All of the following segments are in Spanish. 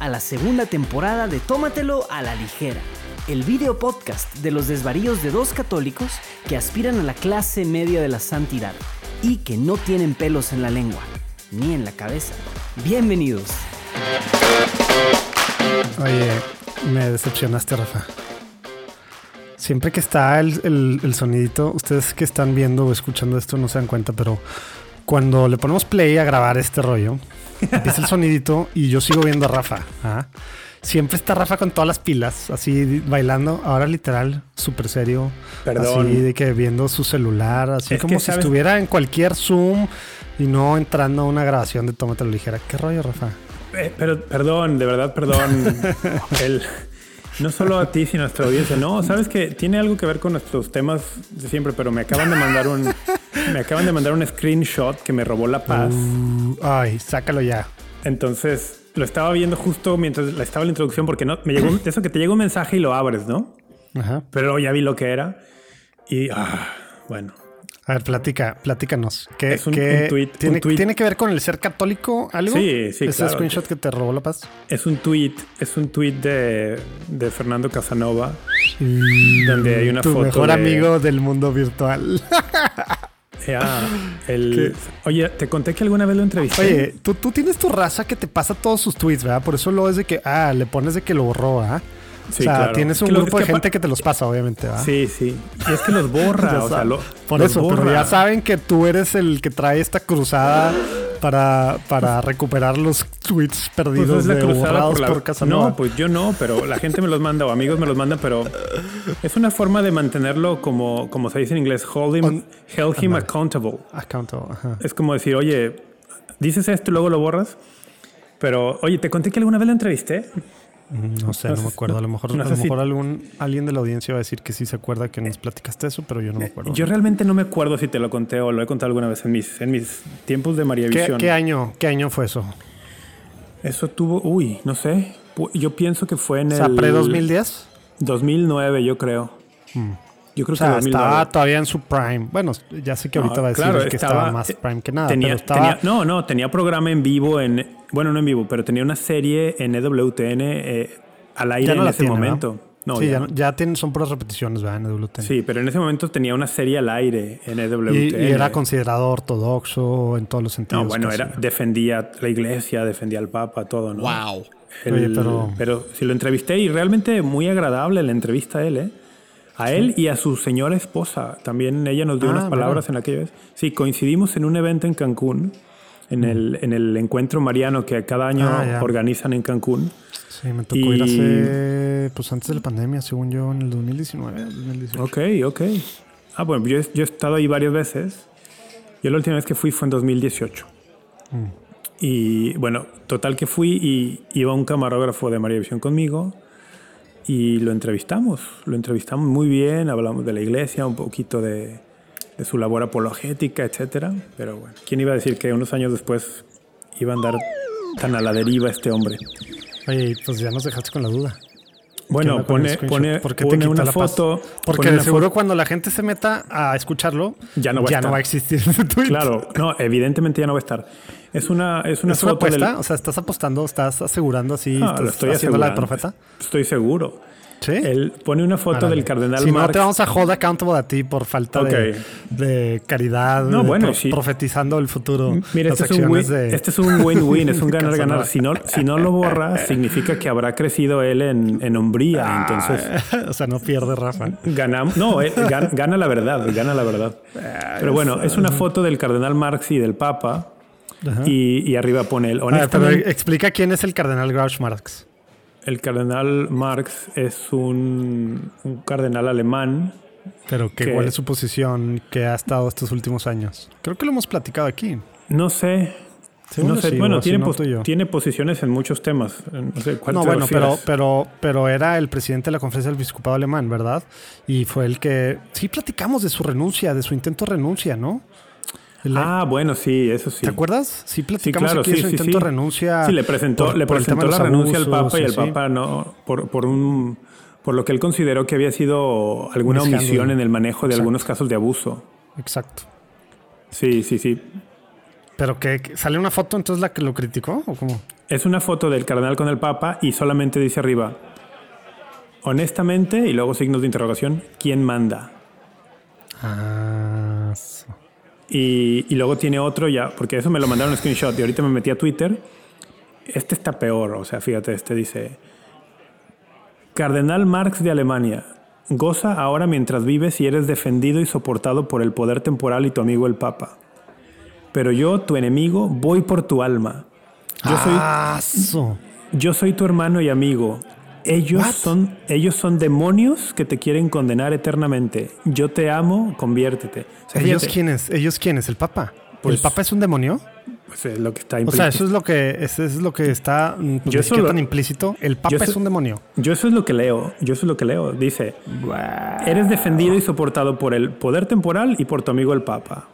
a la segunda temporada de Tómatelo a la ligera, el video podcast de los desvaríos de dos católicos que aspiran a la clase media de la santidad y que no tienen pelos en la lengua ni en la cabeza. Bienvenidos. Oye, me decepcionaste, Rafa. Siempre que está el, el- el sonidito, ustedes que están viendo o escuchando esto no se dan cuenta, pero cuando le ponemos play a grabar este rollo, empieza el sonidito y yo sigo viendo a Rafa. ¿ah? Siempre está Rafa con todas las pilas, así bailando. Ahora literal, súper serio. Perdón. Así de que viendo su celular, así Es como que, si ¿sabes? estuviera en cualquier Zoom y no entrando a una grabación de Tómatelo Ligera. ¿Qué rollo, Rafa? Eh, pero perdón, de verdad, perdón. El- no solo a ti, sino a nuestra audiencia. No, sabes que tiene algo que ver con nuestros temas de siempre, pero me acaban de mandar un, me acaban de mandar un screenshot que me robó la paz. Uh, ay, sácalo ya. Entonces lo estaba viendo justo mientras la estaba la introducción, porque no me llegó eso que te llega un mensaje y lo abres, ¿no? Ajá. Pero ya vi lo que era y ah, bueno. A ver, platica, platícanos. ¿Qué, Es un- qué un tuit, ¿tiene, un tuit. ¿Tiene que ver con el ser católico algo? Sí, sí, Ese claro. screenshot que te robó la paz. Es un tweet, es un tweet de, de Fernando Casanova, donde hay una tu foto mejor de- amigo del mundo virtual. Eh, ah, el, oye, te conté que alguna vez lo entrevisté. Oye, tú, tú tienes tu raza que te pasa todos sus tweets, ¿verdad? Por eso lo es de que, ah, le pones de que lo borró, ¿ah? Sí, o sea, claro. tienes Es un que grupo de que gente que te los pasa, obviamente, ¿verdad? Sí, sí. Y es que los borra, Ya o sea, saben. lo- Por los eso, pero ya saben que tú eres el que trae esta cruzada para, para recuperar los tweets Pues perdidos es la de borrados por la... por no, pues yo no, pero la gente me los manda o amigos me los mandan, pero es una forma de mantenerlo como, como se dice en inglés, hold him, On- held him accountable. Account, ajá. Es como decir, oye, dices esto y luego lo borras. Pero, oye, te conté que alguna vez lo entrevisté. No sé, No me acuerdo. A lo mejor, no a lo si- mejor algún, alguien de la audiencia va a decir que sí se acuerda que nos platicaste eso, pero yo no me acuerdo. Yo realmente no me acuerdo si te lo conté o lo he contado alguna vez en mis, en mis tiempos de María ¿Qué, Visión. qué año, ¿Qué año fue eso? Eso tuvo, uy, no sé. Yo pienso que fue en O sea, el pre-2010. 2009, yo creo. Yo creo O sea, que 2009. estaba todavía en su prime. Bueno, ya sé que ahorita No, va a decir claro, que estaba- estaba más prime que nada, tenía, pero estaba... tenía- no, no, tenía programa en vivo en, bueno, no en vivo, pero tenía una serie en EWTN eh, al aire ya no en la ese tiene, momento. ¿verdad? No, sí, ya ya, no. no- ya tienen, son puras repeticiones, ¿verdad? En EWTN. Sí, pero en ese momento tenía una serie al aire en EWTN. Y, y era considerado ortodoxo en todos los sentidos. No, bueno, casi. era, defendía la iglesia, defendía al Papa, todo, ¿no? Wow. El- Oye, pero- pero si lo entrevisté y realmente muy agradable la entrevista a él, ¿eh? A él y a su señora esposa. También ella nos dio Ah, unas palabras en aquella vez. Sí, coincidimos en un evento en Cancún, en, el, en el encuentro mariano que cada año Ah, organizan en Cancún. Sí, me tocó y- ir hace... Pues antes de la pandemia, según yo, en el 2019, 2018. Ok, ok. Ah, bueno, yo, he- yo he estado ahí varias veces. Yo la última vez que fui fue en 2018. Mm. Y bueno, total que fui y iba un camarógrafo de María Visión conmigo y lo entrevistamos. Lo entrevistamos muy bien, hablamos de la iglesia, un poquito de, de su labor apologética, etcétera. Pero bueno, ¿quién iba a decir que unos años después iba a andar tan a la deriva este hombre? Oye, pues ya nos dejaste con la duda. ¿Qué Bueno, pone, pone, ¿Por qué te pone quita una la paz? foto. Porque de seguro foto- cuando la gente se meta a escucharlo, Ya no va a estar. va a existir. Claro, no, evidentemente ya no va a estar. Es una, es una ¿Es una del- apuesta? O sea, ¿estás apostando? ¿Estás asegurando así? Ah, ¿Estás estoy haciendo la de profeta? Estoy seguro. Sí. Él pone una foto Árale. del cardenal Si no, Marx. te vamos a hold accountable a ti por falta de, Ok. de caridad. No, de bueno, pro- sí. Profetizando el futuro. Mira, este es, un win, de- este es un win-win, es un ganar-ganar. Si no, si no lo borra, significa que habrá crecido él en, en hombría. Entonces, o sea, no pierde Rafa. ganamos. No, él gan- gana la verdad, gana la verdad. Pero bueno, es una foto del cardenal Marx y del Papa. Y, y arriba pone él. A ver, pero Honestamente, explica quién es el cardenal Grouch Marx. el cardenal Marx es un, un cardenal alemán Pero que, cuál es su posición que ha estado estos últimos años. Creo que lo hemos platicado aquí. No sé. Según no sé. sí, bueno, tiene, pos- posiciones en muchos temas. No sé cuál No, bueno, pero, pero, pero era el presidente de la conferencia del episcopado alemán, ¿verdad? Y fue el que... Sí, platicamos de su renuncia, de su intento de renuncia, ¿no? Ah, bueno, sí, eso sí. ¿Te acuerdas? Sí, Sí, platicamos claro, aquí de sí, su sí, intento sí. renuncia. Sí, le presentó, por- le presentó la renuncia al Papa y el sí. Papa no, por, por un por lo que él consideró que había sido alguna omisión en el manejo de Exacto. algunos casos de abuso. Exacto. Sí, sí, sí. Pero que, que- sale una foto entonces la que lo criticó o cómo? Es una foto del cardenal con el papa y solamente dice arriba, honestamente, y luego signos de interrogación, ¿quién manda? Ah, so- Y, y luego tiene otro ya, porque eso me lo mandaron en screenshot y ahorita me metí a Twitter. Este está peor, o sea, fíjate, este dice, Cardenal Marx de Alemania, goza ahora mientras vives y eres defendido y soportado por el poder temporal y tu amigo el Papa. Pero yo, tu enemigo, voy por tu alma. Yo soy, Ah, so- yo soy tu hermano y amigo. Ellos What? son, ellos son demonios que te quieren condenar eternamente. Yo te amo, conviértete. O sea, ¿Ellos quiénes? ¿Ellos quiénes? ¿El Papa? Pues- ¿El Papa es un demonio? pues, es lo que está O sea, implícito. eso es lo que, eso es lo que está mm, pues, Yo siquiera solo- tan implícito. El Papa es un demonio. Yo eso es lo que leo. Yo eso es lo que leo. Dice, eres defendido y soportado por el poder temporal y por tu amigo el Papa.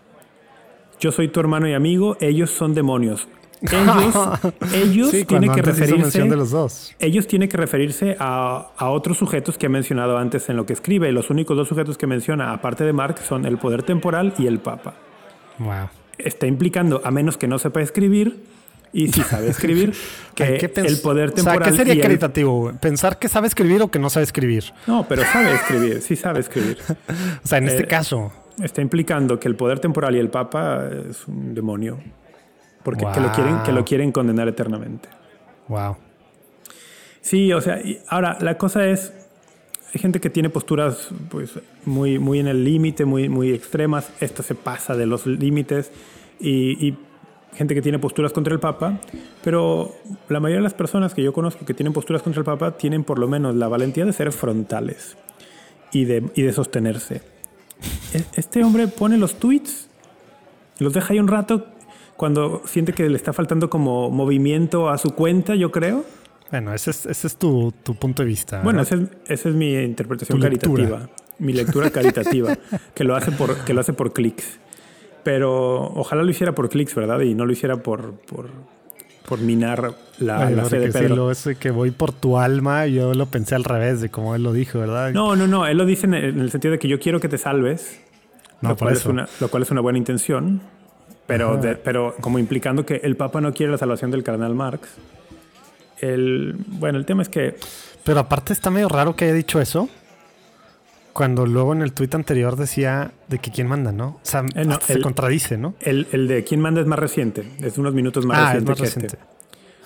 Yo soy tu hermano y amigo. Ellos son demonios. Ellos, ellos Sí, tienen que de referirse. los dos. Ellos tienen que referirse a, a otros sujetos que ha mencionado antes en lo que escribe. Los únicos dos sujetos que menciona, aparte de Marx, son el poder temporal y el Papa. Wow. Está implicando, a menos que no sepa escribir, y si sabe escribir, que el poder O sea, temporal. ¿qué sería el- caritativo? ¿Pensar que sabe escribir o que no sabe escribir? No, pero sabe escribir, sí sabe escribir. O sea, en este Eh, caso. Está implicando que el poder temporal y el Papa es un demonio. Porque que lo, quieren, que Wow. lo quieren condenar eternamente. Wow. Sí, o sea, y ahora la cosa es, hay gente que tiene posturas pues muy, muy en el límite, muy, muy extremas. Esta se pasa de los límites y, y gente que tiene posturas contra el Papa. Pero la mayoría de las personas que yo conozco que tienen posturas contra el Papa tienen por lo menos la valentía de ser frontales y de, y de sostenerse. E- Este hombre pone los tweets, los deja ahí un rato cuando siente que le está faltando como movimiento a su cuenta, yo creo. Bueno, ese es, ese es tu, tu punto de vista. Bueno, esa es, esa es mi interpretación caritativa. Mi lectura caritativa, que lo hace por, que lo hace por clics. Pero ojalá lo hiciera por clics, ¿verdad? Y no lo hiciera por, por, por minar la, Ay, la fe de porque sí, Pedro. lo que voy por tu alma, yo lo pensé al revés de como él lo dijo, ¿verdad? No, no, no. Él lo dice en el, en el sentido de que yo quiero que te salves. No, lo, por cual es una, lo cual es una buena intención. Pero, de- pero como implicando que el Papa no quiere la salvación del cardenal Marx. El, bueno, el tema es que Pero aparte está medio raro que haya dicho eso. Cuando luego en el tuit anterior decía de que quién manda, ¿no? O sea, Eh, no, se el- contradice, ¿no? el, el de quién manda es más reciente. Es unos minutos más ah, es reciente más que este.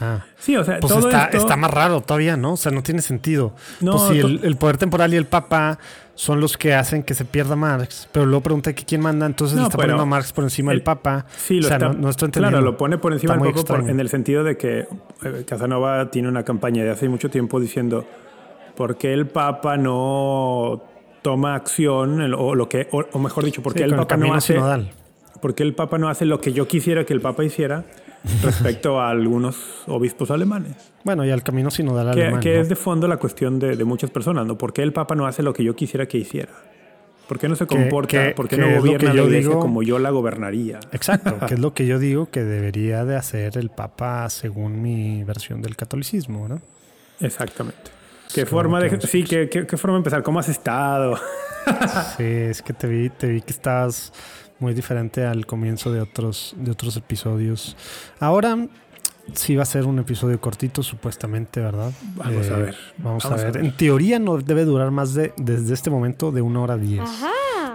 Ah. Sí, o sea, Pues todo está, esto... está más raro todavía, ¿no? O sea, no tiene sentido. No, pues el, el poder temporal y el papa son los que hacen que se pierda Marx, pero luego pregunta que quién manda, entonces No, le está poniendo a Marx por encima el- del papa. Sí, lo o sea, está, no, no estoy entendiendo. Claro, lo pone por encima del Papa en el sentido de que eh, Casanova tiene una campaña de hace mucho tiempo diciendo ¿por qué el Papa no toma acción o lo que o, o mejor dicho, por Sí, qué el Papa no hace sinodal. por qué el Papa no hace lo que yo quisiera que el Papa hiciera respecto a algunos obispos alemanes? Bueno, y al camino sinodal Que, alemán. que ¿no? es de fondo la cuestión de, de muchas personas, ¿no? ¿Por qué el Papa no hace lo que yo quisiera que hiciera? ¿Por qué no se comporta? ¿Por qué no gobierna la yo iglesia digo- como yo la gobernaría? Exacto, que es lo que yo digo que debería de hacer el papa según mi versión del catolicismo, ¿no? Exactamente. ¿Qué forma de, sí, ¿qué, qué, qué forma de empezar? ¿Cómo has estado? Sí, es que te vi, te vi que estabas muy diferente al comienzo de otros, de otros episodios. Ahora sí va a ser un episodio cortito, supuestamente, ¿verdad? Eh, Vamos a ver. Vamos, Vamos a, a ver. En teoría no debe durar más de, desde este momento, de una hora diez.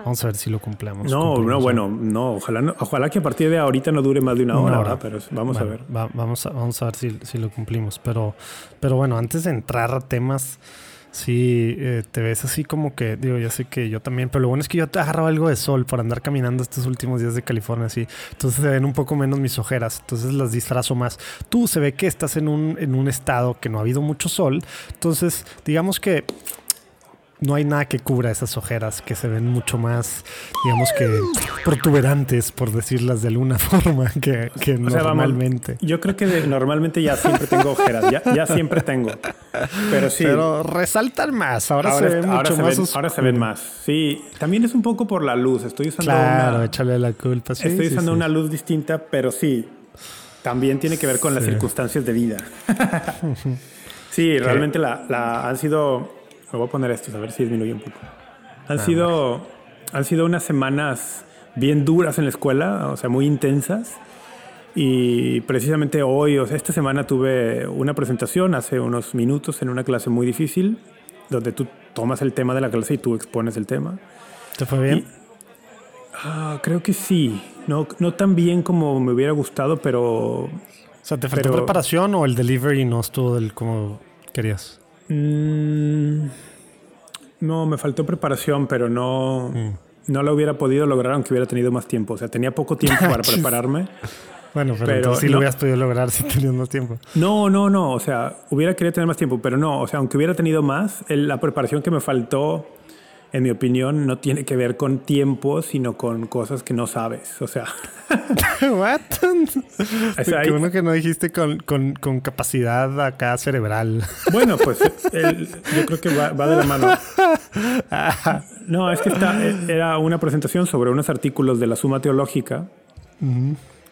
Vamos a ver si lo cumplimos. No, cumplimos, no, bueno, no ojalá, no. ojalá que a partir de ahorita no dure más de una, Una hora, hora. ¿verdad? Pero vamos Bueno, a ver. va- vamos, a, vamos a ver si, si lo cumplimos. Pero, pero bueno, antes de entrar a temas, sí eh, te ves así como que, digo, ya sé que yo también, pero lo bueno es que yo te agarraba algo de sol por andar caminando estos últimos días de California, así. Entonces se ven un poco menos mis ojeras, entonces las disfrazo más. Tú se ve que estás en un, en un estado que no ha habido mucho sol, entonces digamos que no hay nada que cubra esas ojeras que se ven mucho más, digamos que protuberantes, por decirlas de alguna forma, que, que O sea, vamos, normalmente. yo creo que de- normalmente ya siempre tengo ojeras, ya, ya siempre tengo. Pero sí. Pero resaltan más, ahora, se ven ahora mucho se más ven, ahora se ven más. Sí, también es un poco por la luz. Estoy usando Claro, una, échale la culpa. Sí, estoy sí, usando sí. una luz distinta, pero sí, también tiene que ver con las circunstancias de vida. sí, realmente la, la- han sido. Me voy a poner esto, a ver si disminuye un poco. Han sido, han sido unas semanas bien duras en la escuela, o sea, muy intensas. Y precisamente hoy, o sea, esta semana tuve una presentación hace unos minutos en una clase muy difícil, donde tú tomas el tema de la clase y tú expones el tema. ¿Te fue bien? Y- ah, creo que sí. No, no tan bien como me hubiera gustado, pero o sea, ¿te faltó pero- preparación o el delivery no estuvo del como querías? Mm, no, me faltó preparación, pero no, Mm. no lo hubiera podido lograr aunque hubiera tenido más tiempo. O sea, tenía poco tiempo para prepararme. Bueno, pero, sí no. lo hubieras podido lograr si tenías más tiempo. No, no, no. O sea, hubiera querido tener más tiempo, pero no. O sea, aunque hubiera tenido más, el- la preparación que me faltó, en mi opinión, no tiene que ver con tiempo, sino con cosas que no sabes. O sea, What? O sea, Qué bueno que no dijiste con, con, con capacidad acá cerebral. bueno, pues el- yo creo que va, va de la mano. No, es que está, era una presentación sobre unos artículos de la Suma Teológica.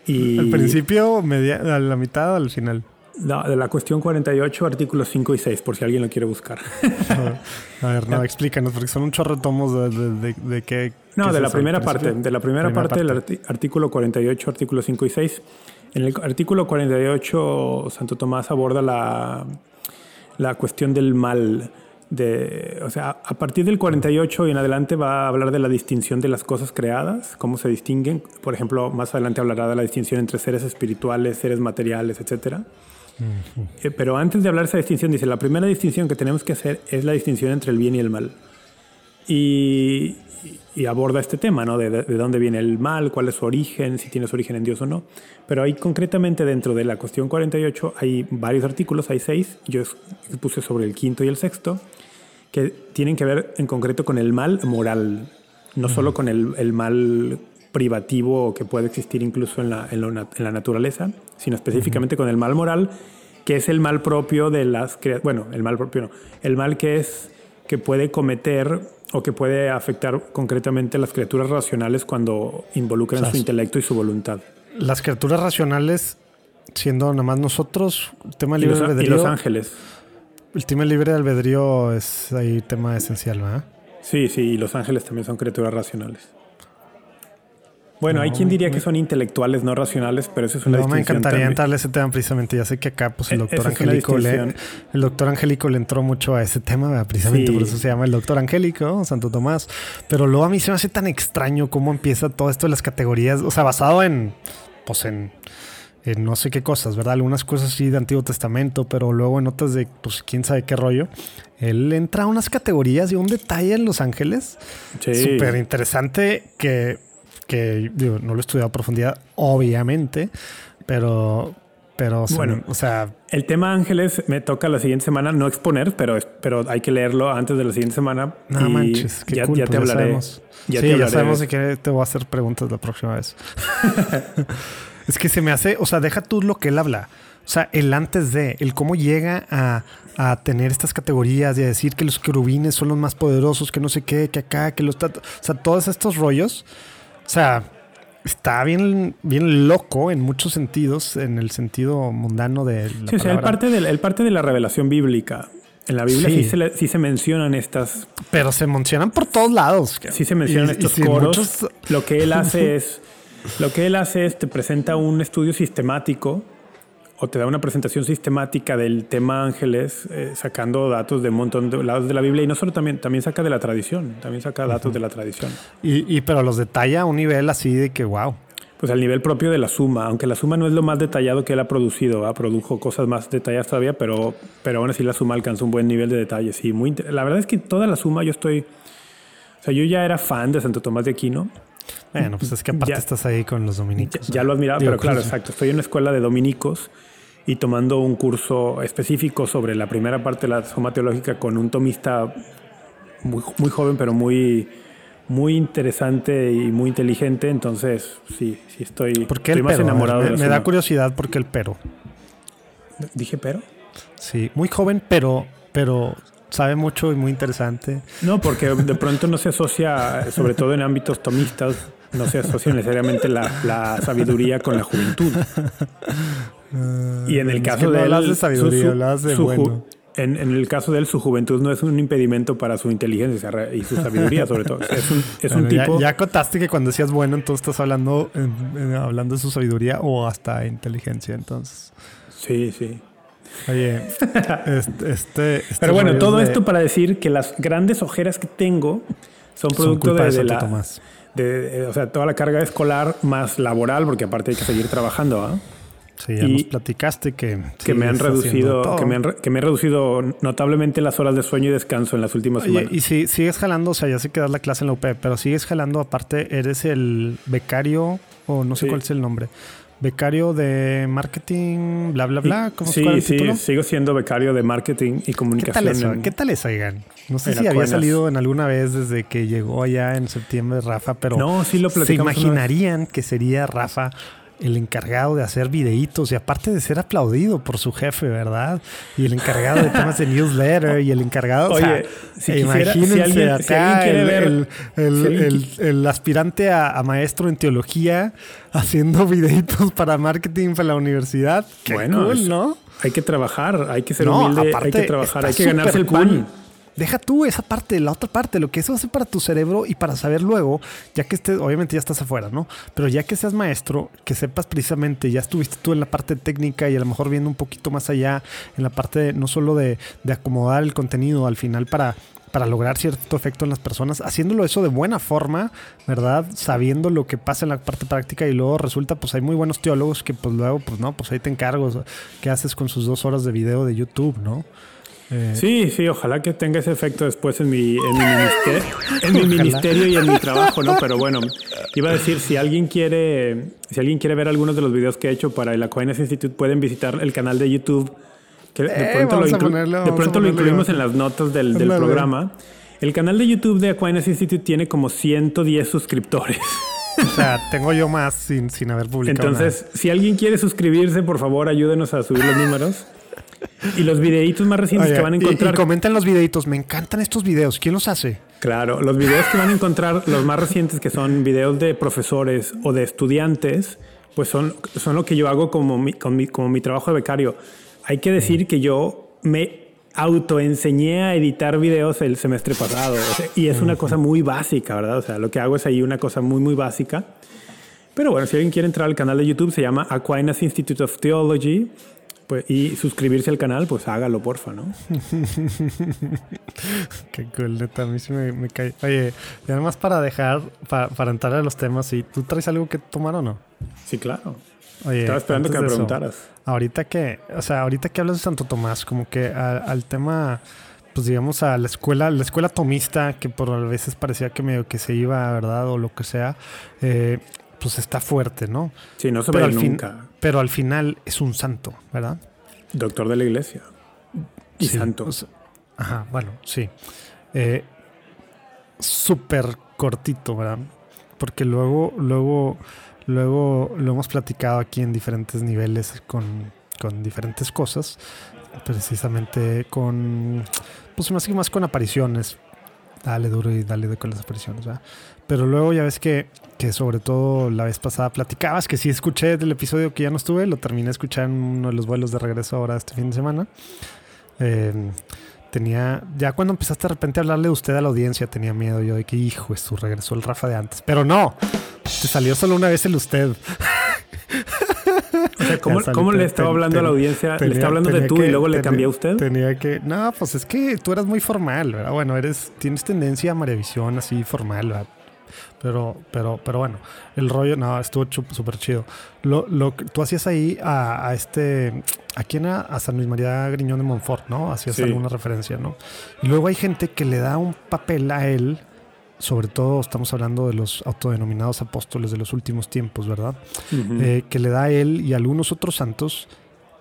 Y Al principio, media, a la mitad o al final. No, de la cuestión 48, artículos 5 y 6, por si alguien lo quiere buscar. A ver, no, explícanos, porque son un chorro de tomos de, de, de, de qué. No, qué de la primera parte, de la primera, Primera parte, del parte. artículo 48, artículos 5 y 6. En el artículo 48, Santo Tomás aborda la, la cuestión del mal. De, o sea, a partir del 48 y en adelante va a hablar de la distinción de las cosas creadas, cómo se distinguen. Por ejemplo, más adelante hablará de la distinción entre seres espirituales, seres materiales, etcétera. Eh, pero antes de hablar de esa distinción, dice, la primera distinción que tenemos que hacer es la distinción entre el bien y el mal. Y, y aborda este tema, ¿no? De, de- de dónde viene el mal, cuál es su origen, si tiene su origen en Dios o no. Pero ahí concretamente dentro de la cuestión 48 hay varios artículos, hay seis, yo puse sobre el quinto y el sexto, que tienen que ver en concreto con el mal moral, no solo con el, el mal privativo que puede existir incluso en la, en nat- en la naturaleza, sino específicamente con el mal moral, que es el mal propio de las bueno, el mal propio no, el mal que es que puede cometer o que puede afectar concretamente a las criaturas racionales cuando involucran O sea, su intelecto y su voluntad. Las criaturas racionales, siendo nada más nosotros, tema Y libre de y albedrío. los ángeles. El tema libre de albedrío es ahí tema esencial, ¿verdad? Sí, sí, y los ángeles también son criaturas racionales. Bueno, hay quien diría me- que son intelectuales, no racionales, pero eso es una No, me distinción encantaría también. entrarle a ese tema precisamente. Ya sé que acá, pues, el E- doctor es Angélico le, el doctor Angélico le entró mucho a ese tema, ¿verdad? precisamente Sí. por eso se llama el doctor Angélico, Santo Tomás. Pero luego a mí se me hace tan extraño cómo empieza todo esto de las categorías, o sea, basado en, pues, en, en no sé qué cosas, ¿verdad? Algunas cosas sí de Antiguo Testamento, pero luego en otras de, pues, quién sabe qué rollo. Él entra a unas categorías y un detalle en Los Ángeles Sí. súper interesante que, que digo, no lo he estudiado a profundidad, obviamente, pero, pero Bueno. me- o sea, El tema ángeles me toca la siguiente semana no exponer, pero, pero hay que leerlo antes de la siguiente semana. no y manches, qué ya, cool, ya te hablaré. sabemos. ya sí, te ya hablaré sabemos de de qué te voy a hacer preguntas la próxima vez. es que se me hace, o sea, deja tú lo que él habla. O sea, el antes de, el cómo llega a, a tener estas categorías y a decir que los querubines son los más poderosos, que no sé qué, que acá, que los... O sea, todos estos rollos. O sea, está bien, bien loco en muchos sentidos, en el sentido mundano de la Sí, o sea, palabra. parte, de, él parte de la revelación bíblica. En la Biblia sí, Sí. se, le- sí se mencionan estas, Pero se mencionan por todos lados. sí se mencionan Y- y estos coros. muchos- Lo que él hace es, lo que él hace es te presenta un estudio sistemático o te da una presentación sistemática del tema ángeles, eh, sacando datos de un montón de lados de la Biblia y no solo también, también saca de la tradición, también saca datos de la tradición. Y, y- pero los detalla a un nivel así de que, wow. Pues al nivel propio de la suma, aunque la suma no es lo más detallado que él ha producido, ¿va? produjo cosas más detalladas todavía, pero, pero aún así la suma alcanzó un buen nivel de detalle. Sí, muy la verdad es que toda la suma yo estoy, o sea, yo ya era fan de Santo Tomás de Aquino, Bueno, pues es que aparte Ya. estás ahí con los ya, dominicos. ya lo admiraba, Digo, pero claro, pues, exacto, estoy en una escuela de dominicos y tomando un curso específico sobre la primera parte de la suma teológica con un tomista muy, muy joven, pero muy, muy interesante y muy inteligente, entonces sí, sí estoy, ¿Por qué estoy el más pero? Ver, enamorado me, de me da curiosidad porque el pero. Dije pero. Sí, muy joven, pero, pero sabe mucho y muy interesante. No, porque de pronto no se asocia, sobre todo en ámbitos tomistas, no se asocia necesariamente la, la sabiduría con la juventud. Y en el caso no de él, de sabiduría, su- de su ju- bueno. en, en, el caso de él, su juventud no es un impedimento para su inteligencia y su sabiduría, sobre todo. Es un, es un tipo. Ya, contaste que cuando decías bueno, entonces estás hablando, hablando de su sabiduría o hasta inteligencia, entonces. Sí, sí. Oye, este, este, Pero bueno, todo esto para decir que las grandes ojeras que tengo son producto de, la. De, o sea, toda la carga escolar más laboral, porque aparte hay que seguir trabajando. ¿ah? Sí, ya nos platicaste que, que me han reducido que me, han, que me he reducido notablemente las horas de sueño y descanso en las últimas semanas. Y si sigues jalando, o sea, ya sé que das la clase en la UP, pero sigues jalando aparte, eres el becario o no sé cuál es el nombre. Becario de marketing, bla, bla, bla. ¿Cómo sí, sí, sigo siendo becario de marketing y comunicación. ¿Qué tal eso? ¿Qué tal eso, oigan? No sé si había salido en alguna vez desde que llegó allá en septiembre Rafa, pero no, sí lo se imaginarían que sería Rafa el encargado de hacer videitos y aparte de ser aplaudido por su jefe, ¿verdad? Y el encargado de temas de newsletter y el encargado, Oye, o sea, si imagínense acá el, el, aspirante a, maestro en teología haciendo videitos para marketing para la universidad. Qué bueno, cool, ¿no? Hay que trabajar, hay que ser humilde, hay que trabajar, hay que ganarse el pan. Deja tú esa parte, la otra parte, lo que eso hace para tu cerebro y para saber luego, ya que estés, obviamente ya estás afuera, ¿no? Pero ya que seas maestro, que sepas precisamente, ya estuviste tú en la parte técnica y a lo mejor viendo un poquito más allá, en la parte no solo de, acomodar el contenido al final para, para lograr cierto efecto en las personas, haciéndolo eso de buena forma, ¿verdad? Sabiendo lo que pasa en la parte práctica y luego resulta, pues hay muy buenos teólogos que pues luego, pues no, pues ahí te encargo, ¿qué haces con sus dos horas de video de YouTube, ¿no? Eh, sí, sí, ojalá que tenga ese efecto después en mi, en mi, ministerio, en mi ministerio y en mi trabajo, ¿no? Pero bueno, iba a decir, si alguien quiere, si alguien quiere ver algunos de los videos que he hecho para el Aquinas Institute, pueden visitar el canal de YouTube, que de eh, pronto, lo, de pronto lo, incluimos en las notas del, del programa. El canal de YouTube de Aquinas Institute tiene como 110 suscriptores. O sea, tengo yo más sin, sin haber publicado. Entonces, si alguien quiere suscribirse, por favor, ayúdenos a subir los números. Y los videitos más recientes que van a encontrar. Y, comentan los videitos. Me encantan estos videos. ¿Quién los hace? Claro, los videos que van a encontrar, los más recientes que son videos de profesores o de estudiantes, pues son, son lo que yo hago como mi, como mi trabajo de becario. Hay que decir que yo me autoenseñé a editar videos el semestre pasado. y es una cosa muy básica, ¿verdad? O sea, lo que hago es ahí una cosa muy, muy básica. Pero bueno, si alguien quiere entrar al canal de YouTube, se llama Aquinas Institute of Theology. Pues, y suscribirse al canal, pues hágalo, porfa, ¿no? Qué cool, neta, a mí sí me, cae. Oye, y además para dejar, para, entrar a los temas, ¿y tú traes algo que tomar o no? Sí, claro. Oye, Estaba esperando que me preguntaras. ahorita que, o sea, ahorita que hablas de Santo Tomás, como que al tema, pues digamos, a la escuela, la escuela tomista, que por a veces parecía que medio que se iba, ¿verdad? O lo que sea, eh, pues está fuerte, ¿no? Sí, no se ve nunca. Pero al final es un santo, ¿verdad? Doctor de la iglesia. Y santo. ajá, bueno, sí. Eh, Súper cortito, ¿verdad? Porque luego, luego, luego lo hemos platicado aquí en diferentes niveles con, con diferentes cosas. Precisamente con, pues más que más con apariciones. Dale duro y dale de con las apariciones, ¿verdad? Pero luego ya ves que, que sobre todo la vez pasada platicabas, que sí escuché del episodio que ya no estuve, lo terminé de escuchar en uno de los vuelos de regreso ahora este fin de semana. Em, tenía, ya cuando empezaste de repente a hablarle de usted a la audiencia, tenía miedo yo de que, hijo, es su regresó el Rafa de antes. Pero no, te salió solo una vez el usted. O sea, ¿cómo, le estaba hablando a la audiencia? ¿Le estaba hablando de tú y luego le cambié a usted? Tenía que. No, pues es que tú eras muy formal, ¿verdad? Bueno, eres, tienes tendencia a Maravisión así formal, ¿verdad? Pero, pero, pero bueno, el rollo, no, estuvo súper chido. Lo, lo que tú hacías ahí a, este, ¿a quién? A San Luis María Griñón de Montfort, ¿no? Hacías alguna referencia, ¿no? Y luego hay gente que le da un papel a él, sobre todo estamos hablando de los autodenominados apóstoles de los últimos tiempos, ¿verdad? Eh, que le da a él y a algunos otros santos.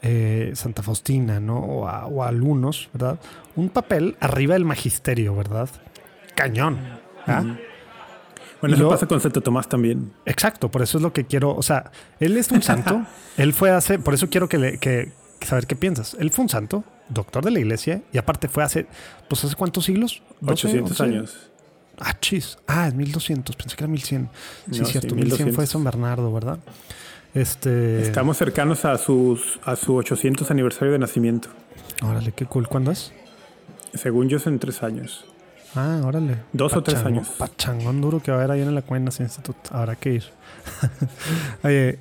Eh, Santa Faustina, ¿no? O a, o algunos, ¿verdad? Un papel arriba del magisterio, ¿verdad? Cañón. ¿ah? Bueno, eso pasa con Santo Tomás también. Exacto, por eso es lo que quiero. O sea, él es un santo. él fue hace. Por eso quiero que, le, que, saber qué piensas. Él fue un santo, doctor de la iglesia, y aparte fue hace. Pues hace cuántos siglos? 800 años. Ah, chis. Ah, es 1200. Pensé que era 1100. Sí, cierto. 1100 fue San Bernardo, ¿verdad? Este. Estamos cercanos a, sus, a su 800 aniversario de nacimiento. Órale, qué cool. ¿Cuándo es? Según yo, es en tres años. Ah, órale. Dos o tres años. Pachangón duro que va a haber ahí en la Cuenas Institute. Habrá que ir. Oye,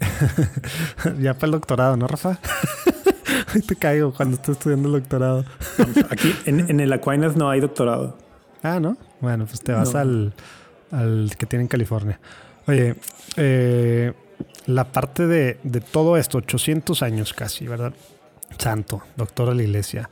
ya para el doctorado, ¿no, Rafa? Ahí te caigo cuando estoy estudiando el doctorado. Aquí en, en el Aquinas no hay doctorado. Ah, ¿no? Bueno, pues te vas al, al que tiene en California. Oye, eh, la parte de, de todo esto, 800 años casi, ¿verdad? Santo, doctor de la iglesia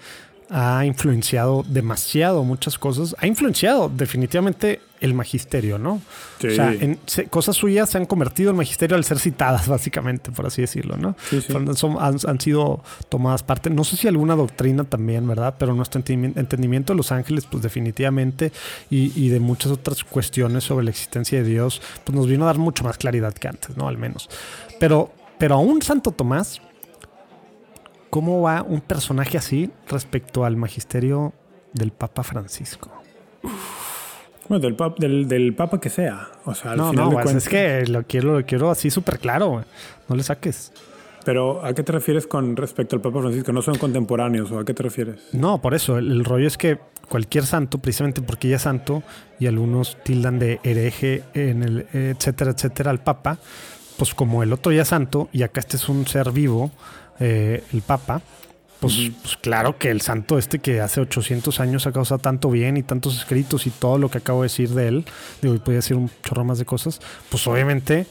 ha influenciado demasiado muchas cosas. Ha influenciado definitivamente el magisterio, ¿no? O sea, en, cosas suyas se han convertido en magisterio al ser citadas, básicamente, por así decirlo, ¿no? Sí, sí. Son, han, sido tomadas parte. No sé si alguna doctrina también, ¿verdad? Pero nuestro entendimiento de los ángeles, pues definitivamente, y, y, de muchas otras cuestiones sobre la existencia de Dios, pues nos vino a dar mucho más claridad que antes, ¿no? Al menos. Pero, pero aún Santo Tomás ¿Cómo va un personaje así respecto al magisterio del Papa Francisco? Bueno, del, del, Papa que sea. O sea, al no, final no, pues es que lo quiero, lo quiero así súper claro. No le saques. Pero ¿a qué te refieres con respecto al Papa Francisco? ¿No son contemporáneos o a qué te refieres? No, por eso. El, rollo es que cualquier santo, precisamente porque ya es santo, y algunos tildan de hereje, en el, etcétera, etcétera, al Papa, pues como el otro ya es santo y acá este es un ser vivo, eh, el Papa, pues, pues, claro que el santo este que hace 800 años ha causado tanto bien y tantos escritos y todo lo que acabo de decir de él, digo, y podía decir un chorro más de cosas, pues obviamente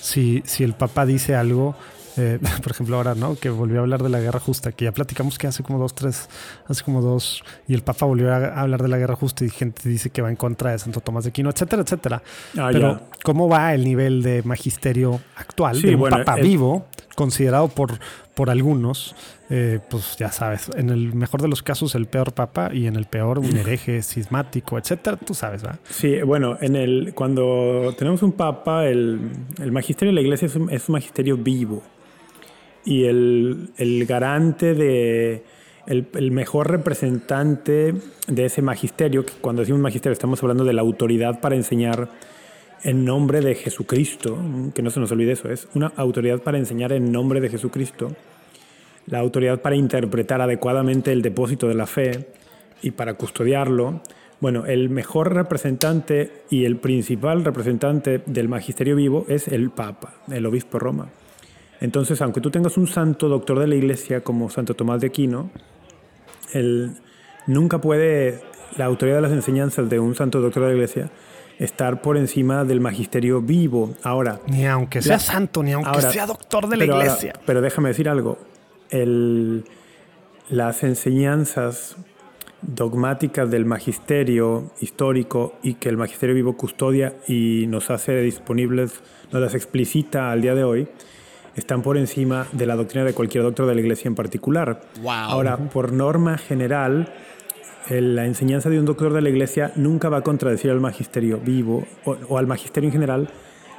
si, si el Papa dice algo, eh, por ejemplo ahora, ¿no? Que volvió a hablar de la guerra justa, que ya platicamos que hace como dos, tres, hace como dos, y el Papa volvió a hablar de la guerra justa y gente dice que va en contra de Santo Tomás de Aquino, etcétera, etcétera. Ah, Pero, ¿cómo va el nivel de magisterio actual de un Papa vivo, considerado por por algunos, eh, pues ya sabes, en el mejor de los casos el peor papa y en el peor un hereje cismático, etcétera, tú sabes, ¿va? Sí, bueno, en el, cuando tenemos un papa, el, el magisterio de la iglesia es un, es un magisterio vivo y el, el garante de... El, el, mejor representante de ese magisterio, que cuando decimos magisterio estamos hablando de la autoridad para enseñar en nombre de Jesucristo, que no se nos olvide eso, es una autoridad para enseñar en nombre de Jesucristo, la autoridad para interpretar adecuadamente el depósito de la fe y para custodiarlo. Bueno, el mejor representante y el principal representante del magisterio vivo es el Papa, el obispo Roma. Entonces, aunque tú tengas un santo doctor de la iglesia como Santo Tomás de Aquino, él nunca puede, la autoridad de las enseñanzas de un santo doctor de la iglesia, estar por encima del magisterio vivo. Ahora. Ni aunque sea santo, ni aunque sea doctor de la iglesia. pero déjame decir algo. El, las enseñanzas dogmáticas del magisterio histórico y que el magisterio vivo custodia y nos hace disponibles, nos las explicita al día de hoy, están por encima de la doctrina de cualquier doctor de la iglesia en particular. Ahora, por norma general, la enseñanza de un doctor de la iglesia nunca va a contradecir al magisterio vivo o, al magisterio en general,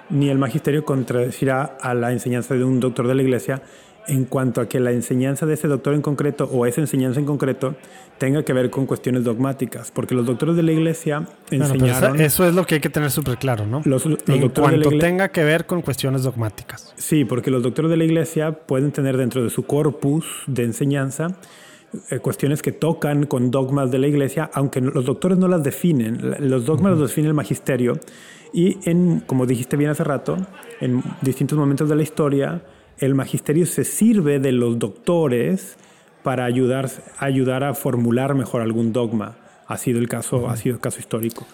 ni el magisterio contradecirá a la enseñanza de un doctor de la iglesia en cuanto a que la enseñanza de ese doctor en concreto o esa enseñanza en concreto tenga que ver con cuestiones dogmáticas, porque los doctores de la iglesia enseñaron... eso es lo que hay que tener súper claro, ¿no? Los, en cuanto tenga que ver con cuestiones dogmáticas. Sí, porque los doctores de la iglesia pueden tener dentro de su corpus de enseñanza eh, cuestiones que tocan con dogmas de la iglesia, aunque los doctores no las definen. Los dogmas los define el magisterio. Y en, como dijiste bien hace rato, en distintos momentos de la historia, el magisterio se sirve de los doctores para ayudar, ayudar a formular mejor algún dogma. Ha sido el caso, ha sido el caso histórico.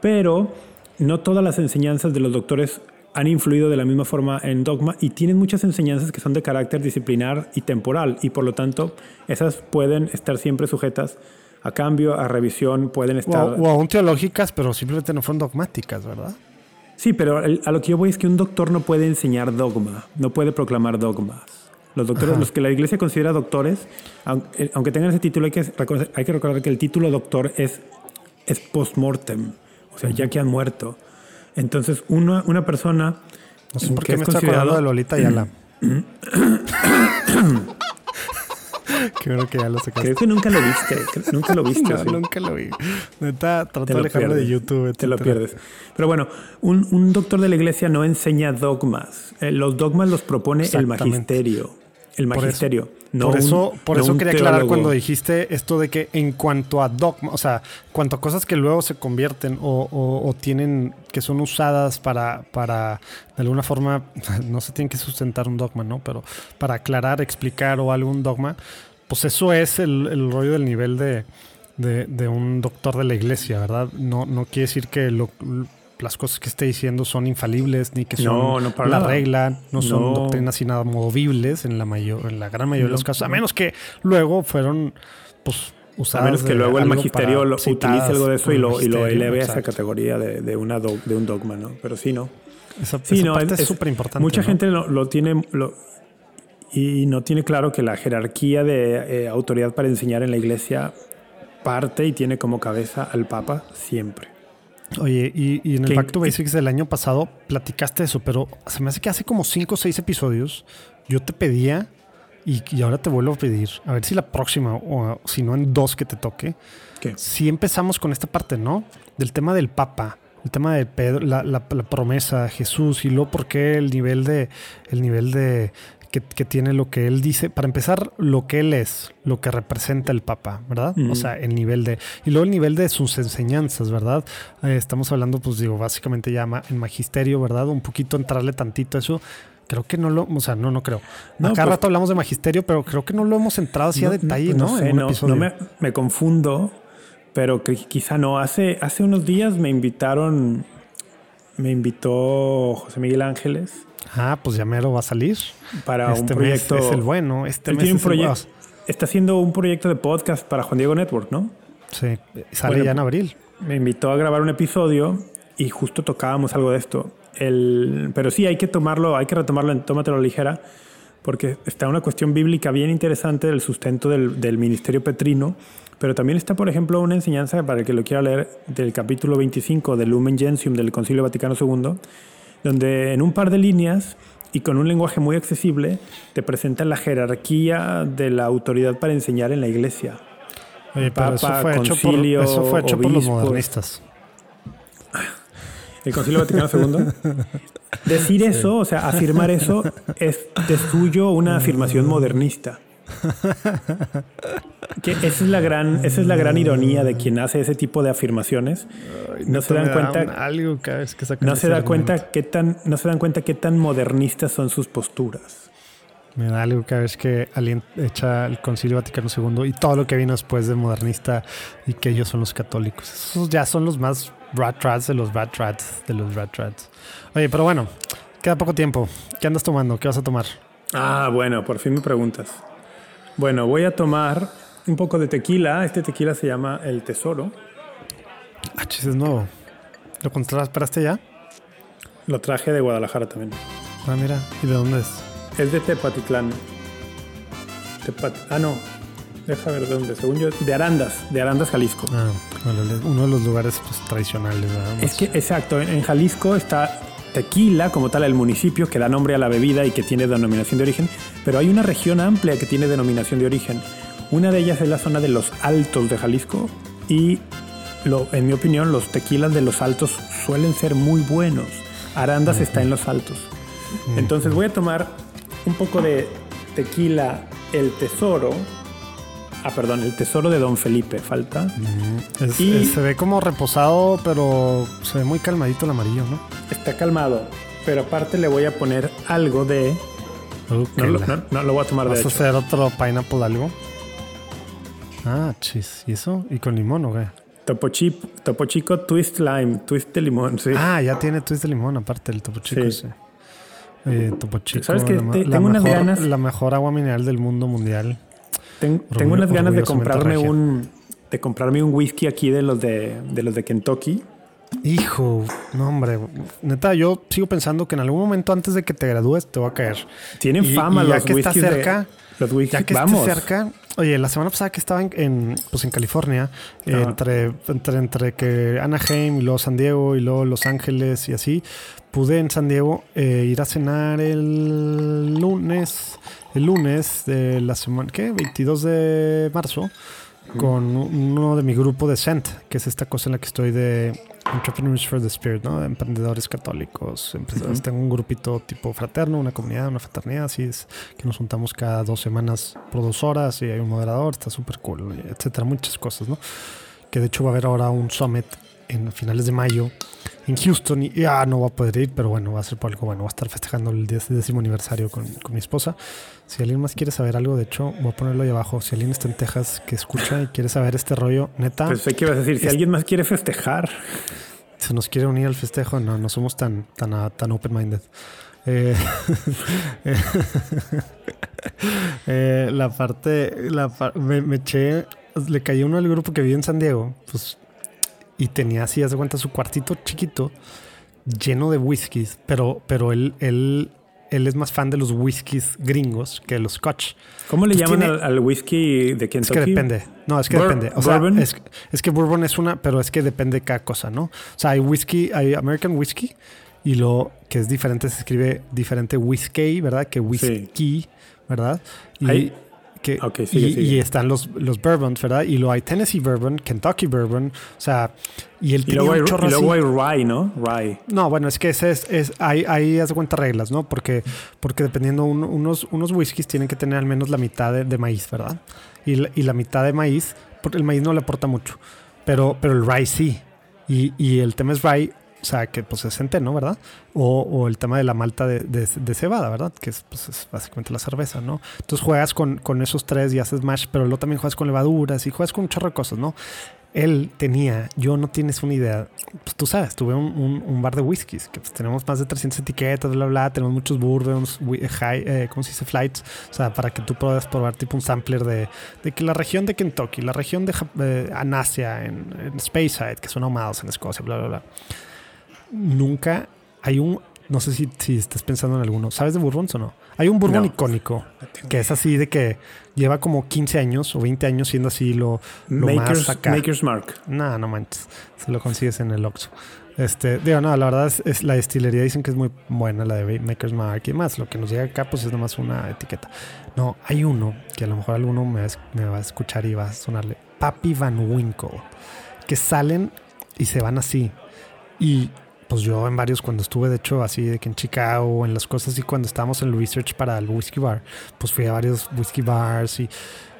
Pero no todas las enseñanzas de los doctores han influido de la misma forma en dogma y tienen muchas enseñanzas que son de carácter disciplinar y temporal y por lo tanto esas pueden estar siempre sujetas a cambio, a revisión, pueden estar... O, aún teológicas, pero simplemente no fueron dogmáticas, ¿verdad? Sí, pero a lo que yo voy es que un doctor no puede enseñar dogma, no puede proclamar dogmas. Los doctores, los que la iglesia considera doctores, aunque, aunque tengan ese título, hay que, hay que recordar que el título doctor es, es post-mortem, o sea, ya que han muerto. Entonces, una, una persona. No sé por qué me estoy acordando de Lolita Ayala. Qué bueno que ya lo sacaste. Creo que nunca lo viste. Nunca lo viste. No, sí. nunca lo vi. Neta, trato de lo alejarme de. YouTube. Te lo pierdes. Pero bueno, un, un doctor de la iglesia no enseña dogmas. Eh, los dogmas los propone el magisterio. El magisterio. No por un- eso, por no eso quería aclarar cuando dijiste esto de que en cuanto a dogma, o sea, cuanto a cosas que luego se convierten o, o- o tienen, que son usadas para, para, de alguna forma, no se tiene que sustentar un dogma, ¿no? Pero para aclarar, explicar o algún dogma, pues eso es el, el rollo del nivel de, de, de un doctor de la iglesia, ¿verdad? No, no quiere decir que lo- las cosas que esté diciendo son infalibles ni que son No, no para la regla, no son No. doctrinas inamovibles en la mayor, en la gran mayoría de los casos, a no. menos que luego fueron pues A usadas. menos que luego el magisterio lo, utilice algo de eso y lo, y lo magisterio, eleve a esa categoría de, de una do- de un dogma, ¿no? Pero sí, no. Esa, Sí, esa no, parte es- es súper importante. Mucha gente lo, lo tiene lo- y no tiene claro que la jerarquía de eh, autoridad para enseñar en la iglesia parte y tiene como cabeza al Papa siempre. Oye, y, y en el ¿Qué- Back to Basics del año pasado platicaste eso, pero se me hace que hace como 5 o 6 episodios yo te pedía y, y ahora te vuelvo a pedir, a ver si la próxima o si no en dos que te toque, ¿Qué? si empezamos con esta parte, ¿no? Del tema del Papa, el tema de Pedro, la, la- la promesa, Jesús y luego por qué el nivel de, el nivel de que, que tiene lo que él dice. Para empezar, lo que él es, lo que representa el Papa, ¿verdad? O sea, el nivel de y luego el nivel de sus enseñanzas, ¿verdad? Eh, estamos hablando, pues digo, básicamente ya ma- en magisterio, ¿verdad? Un poquito entrarle tantito a eso. Creo que no lo, o sea, no, no creo. No, Acá pues- rato hablamos de magisterio, pero creo que no lo hemos entrado así a detalle, ¿no? sé, en un no, no me, me confundo, pero que quizá no. Hace, hace unos días me invitaron, me invitó José Miguel Ángeles Ah, pues ya mero va a salir. para este un proyecto. mes es el bueno. Este mes es el. Está haciendo un proyecto de podcast para Juan Diego Network, ¿no? Sí, sale Bueno, ya en abril. me invitó a grabar un episodio y justo tocábamos algo de esto. El, pero sí, hay que tomarlo, hay que retomarlo en Tómatelo ligera, porque está una cuestión bíblica bien interesante del sustento del, del ministerio petrino, pero también está, por ejemplo, una enseñanza para el que lo quiera leer del capítulo 25 del Lumen Gentium del Concilio Vaticano II, donde en un par de líneas y con un lenguaje muy accesible te presenta la jerarquía de la autoridad para enseñar en la iglesia. Oye, eso Papa, fue hecho por, concilio, eso fue hecho por los modernistas. El Concilio Vaticano II. Decir eso, o sea, afirmar eso, es de suyo una afirmación modernista. Que esa es la gran, esa es la gran ironía de quien hace ese tipo de afirmaciones. No se dan da cuenta, un- algo cada vez que no se da cuenta qué tan, no se dan cuenta qué tan modernistas son sus posturas. Me da algo cada vez que alguien echa el Concilio Vaticano II y todo lo que vino después de modernista y que ellos son los católicos. Esos ya son los más rat rats de los rat rats de los rat rats. Oye, pero bueno, queda poco tiempo. ¿Qué andas tomando? ¿Qué vas a tomar? Ah, bueno, por fin me preguntas. Bueno, voy a tomar un poco de tequila. Este tequila se llama El Tesoro. Ah, chis, es nuevo. ¿Lo contrataste ya? Lo traje de Guadalajara también. Ah, mira. ¿Y de dónde es? Es de Tepatitlán. Tepat- ah, no. Deja ver de dónde. Según yo, de Arandas, de Arandas, Jalisco. Ah, órale, uno de los lugares pues, tradicionales. ¿verdad? Es que, exacto, en Jalisco está Tequila, como tal, el municipio que da nombre a la bebida y que tiene denominación de origen, pero hay una región amplia que tiene denominación de origen. Una de ellas es la zona de los Altos de Jalisco y, lo, en mi opinión, los tequilas de los Altos suelen ser muy buenos. Arandas está en los Altos. Entonces voy a tomar un poco de tequila El Tesoro. Ah, perdón, El Tesoro de Don Felipe, falta. Es- Y- es- se ve como reposado, pero se ve muy calmadito el amarillo, ¿no? Está calmado, pero aparte le voy a poner algo de... No, no- no lo voy a tomar de ¿Vas a hecho. hacer otro pineapple algo? Ah, chis. ¿Y eso? ¿Y con limón o qué? Topo, Chip, Topo Chico Twist Lime, Twist de limón, sí. Ah, ya tiene twist de limón, aparte del Topo Chico. Sí. Sí. Eh, Topo Chico. ¿Sabes qué? Te- tengo unas mejor, ganas- la mejor agua mineral del mundo mundial. Ten- orgullo- tengo unas ganas de comprarme regia. un de comprarme un whisky aquí de los de, de los de Kentucky. Hijo, no hombre, neta, yo sigo pensando que en algún momento antes de que te gradúes te va a caer. Tienen Y- fama y ya los que está de- cerca, los Ya que vamos. esté cerca, Oye, la semana pasada que estaba en, en, pues en California, eh, entre, entre, entre que Anaheim y luego San Diego y luego Los Ángeles y así, pude en San Diego eh, ir a cenar el lunes, el lunes de la semana, ¿qué? 22 de marzo, con uno de mi grupo de Cent, que es esta cosa en la que estoy de Entrepreneurs for the Spirit, ¿no? De emprendedores católicos. emprendedores. Tengo un grupito tipo fraterno, una comunidad, una fraternidad, así es, que nos juntamos cada dos semanas por dos horas y hay un moderador, está súper cool, etcétera, muchas cosas, ¿no? Que de hecho va a haber ahora un summit en finales de mayo en Houston y ya no va a poder ir, pero bueno, va a ser por algo bueno. Va a estar festejando el décimo aniversario con, con, mi esposa. Si alguien más quiere saber algo, de hecho, voy a ponerlo ahí abajo. Si alguien está en Texas que escucha y quiere saber este rollo, neta. Pues ¿qué ibas a decir? Si alguien más quiere festejar. Se nos quiere unir al festejo, no, no somos tan, tan, tan open-minded. Eh, eh, la parte, la, me, me eché, le cayó uno al grupo que vive en San Diego, pues y tenía así, hace cuenta, su cuartito chiquito lleno de whiskies, pero, pero él, él, él es más fan de los whiskies gringos que de los scotch. ¿Cómo le llaman al, whisky de Kentucky? Es que depende. No, es que depende. O sea, es, es, que bourbon es una, pero es que depende de cada cosa, ¿no? O sea, hay whisky, hay American whiskey y lo que es diferente se escribe diferente whisky, ¿verdad? Que whisky, ¿verdad? Y, que, y, están los, los bourbons, ¿verdad? Y luego hay Tennessee Bourbon, Kentucky Bourbon, o sea, y el y luego, hay, y luego hay rye, ¿no? Rye. No, bueno, es que ese es, es hay, hay, haz de cuenta reglas, ¿no? Porque, porque dependiendo, unos, unos whiskies tienen que tener al menos la mitad de, maíz, ¿verdad? Y la, y la, mitad de maíz, porque el maíz no le aporta mucho, pero, pero el rye sí. Y, y el tema es rye, o sea, que pues es centeno, ¿verdad? O, o, el tema de la malta de, de, cebada, ¿verdad? Que es, pues, es, básicamente la cerveza, ¿no? Entonces juegas con, con, esos tres y haces mash, pero luego también juegas con levaduras y juegas con un chorro de cosas, ¿no? Él tenía, yo no tienes una idea, pues tú sabes, tuve un, un, bar de whiskies, que pues, tenemos más de 300 etiquetas, bla, bla, tenemos muchos bourbons, high, eh, ¿cómo se dice? Flights, o sea, para que tú puedas probar tipo un sampler de, de que la región de Kentucky, la región de eh, Anasia, en, en Speyside, que son ahumados en Escocia, bla, bla, bla nunca hay un. No sé si, si estás pensando en alguno. ¿Sabes de Bourbons o no? Hay un Bourbon icónico que es así de que lleva como 15 años o 20 años siendo así lo, lo Makers, más acá. Maker's Mark. No, no manches. Se lo consigues en el Oxxo. Este, digo, no, la verdad es, la destilería dicen que es muy buena, la de Maker's Mark y más. Lo que nos llega acá, pues es nomás una etiqueta. No, hay uno que a lo mejor alguno me, me va a escuchar y va a sonarle. Papi Van Winkle. Que salen y se van así. Y pues yo en varios, cuando estuve de hecho así de que en Chicago, en las cosas y cuando estábamos en el research para el whisky bar, pues fui a varios whisky bars y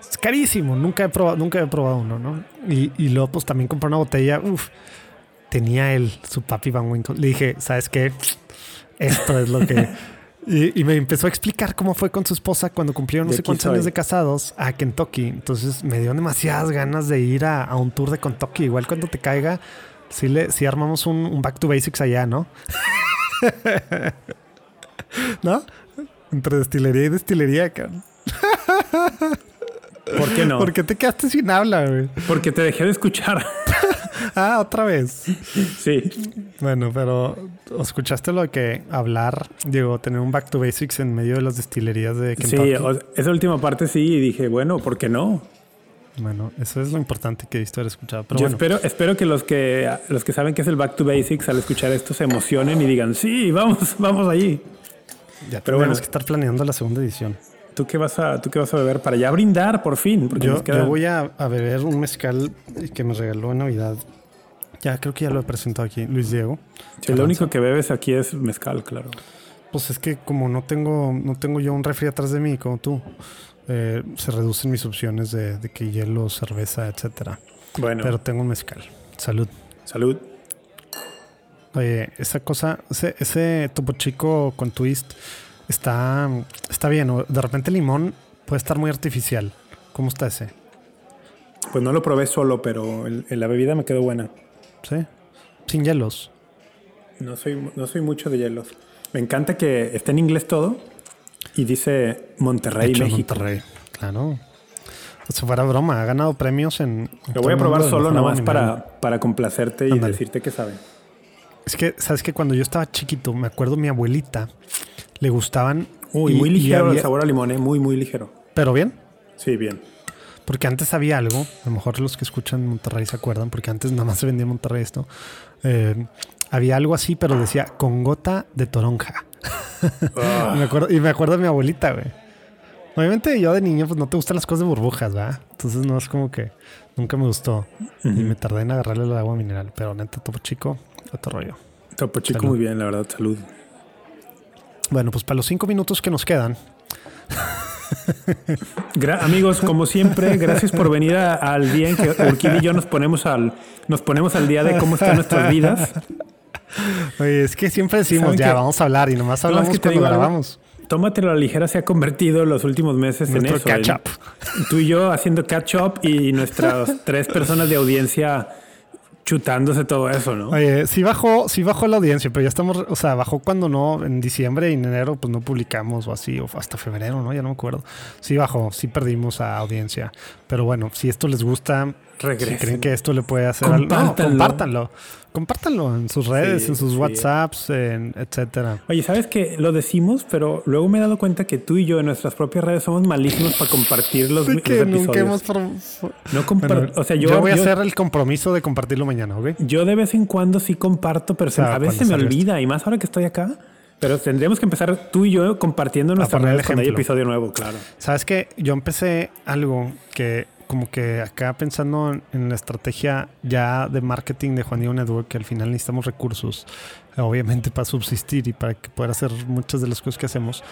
es carísimo, nunca he probado, nunca he probado uno, ¿no? Y, y luego pues también compré una botella, uff, tenía él, su papi Van Winkle. Le dije, ¿sabes qué? Esto es lo que... Y, me empezó a explicar cómo fue con su esposa cuando cumplieron no sé cuántos años de casados a Kentucky. Entonces me dio demasiadas ganas de ir a, a un tour de Kentucky. Igual cuando te caiga, Sí, le, armamos un, back to basics allá, ¿no? ¿No? Entre destilería y destilería, cabrón. ¿Por qué no? ¿Por qué te quedaste sin habla, güey? Porque te dejé de escuchar. ah, otra vez. Sí. Bueno, pero ¿escuchaste lo que hablar, digo, tener un back to basics en medio de las destilerías de Kentucky? Sí, esa última parte sí, y dije, bueno, ¿por qué no? Bueno, eso es lo importante que visto haber escuchado. Pero Yo bueno. espero, espero que los que los que saben que es el Back to Basics al escuchar esto se emocionen y digan, sí, vamos, vamos allí. Ya pero bueno, que estar planeando la segunda edición. ¿Tú qué vas a, tú qué vas a beber para ya brindar por fin? Porque yo, yo voy a, beber un mezcal que me regaló en Navidad. Ya creo que ya lo he presentado aquí, Luis Diego. Sí, lo único que bebes aquí es mezcal, claro. Pues es que como no tengo, no tengo yo un refri atrás de mí como tú, eh, se reducen mis opciones de, que hielo, cerveza, etcétera. Bueno. Pero tengo un mezcal. Salud. Salud. Oye, esa cosa, ese, ese topo chico con twist está, está bien. De repente limón puede estar muy artificial. ¿Cómo está ese? Pues no lo probé solo, pero en, la bebida me quedó buena. Sí. Sin hielos. No soy, no soy mucho de hielos. Me encanta que esté en inglés todo y dice Monterrey, México. Monterrey, claro. Si fuera broma, ha ganado premios en. Lo voy a probar solo nada más para, para complacerte y decirte que sabe. Es que, ¿sabes que Cuando yo estaba chiquito, me acuerdo mi abuelita, le gustaban. Uy, muy ligero el sabor a limón, ¿eh? muy, muy ligero. ¿Pero bien? Sí, bien. Porque antes había algo, a lo mejor los que escuchan Monterrey se acuerdan, porque antes nada más se vendía en Monterrey esto. Eh, había algo así, pero decía con gota de toronja. Y me acuerdo, y me acuerdo de mi abuelita, güey. Obviamente yo de niño pues no te gustan las cosas de burbujas, ¿verdad? Entonces no es como que nunca me gustó. Y me tardé en agarrarle el agua mineral. Pero neta, topo chico, otro rollo. Topo Chico, Salud. muy bien, la verdad, salud. Bueno, pues para los cinco minutos que nos quedan, Gra- amigos, como siempre, gracias por venir a- al día en que Urquín y yo nos ponemos al, nos ponemos al día de cómo están nuestras vidas. Oye, es que siempre decimos ¿Saben ya qué? vamos a hablar y nomás No, es hablamos que cuando grabamos. Tómatelo a la ligera se ha convertido en los últimos meses en Nuestro eso. catch en- up. Tú y yo haciendo catch up y nuestras tres personas de audiencia chutándose todo eso, ¿no? Oye, sí bajó, sí bajó la audiencia, pero ya estamos, o sea, bajó cuando no, en diciembre y en enero, pues no publicamos o así, o hasta febrero, ¿no? Ya no me acuerdo. Sí bajó, sí perdimos a audiencia. Pero bueno, si esto les gusta, Regresen. si creen que esto le puede hacer algo, no, Compártanlo. Compártanlo. En sus redes, Sí, en sus sí. WhatsApps, en etcétera. Oye, ¿sabes que Lo decimos, pero luego me he dado cuenta que tú y yo en nuestras propias redes somos malísimos para compartir los, Sí los que nunca episodios. hemos pro- No Bueno, o sea, yo, voy a yo- hacer el compromiso de compartirlo mañana, ¿ok? yo de vez en cuando sí comparto, pero sea, a veces se me olvida, y más ahora que estoy acá. Pero tendríamos que empezar tú y yo compartiendo en nuestras redes cuando hay episodio nuevo, claro. Sabes que yo empecé algo que como que acá pensando en, en la estrategia ya de marketing de Juan Diego Network, que al final necesitamos recursos, eh, obviamente para subsistir y para que poder hacer muchas de las cosas que hacemos,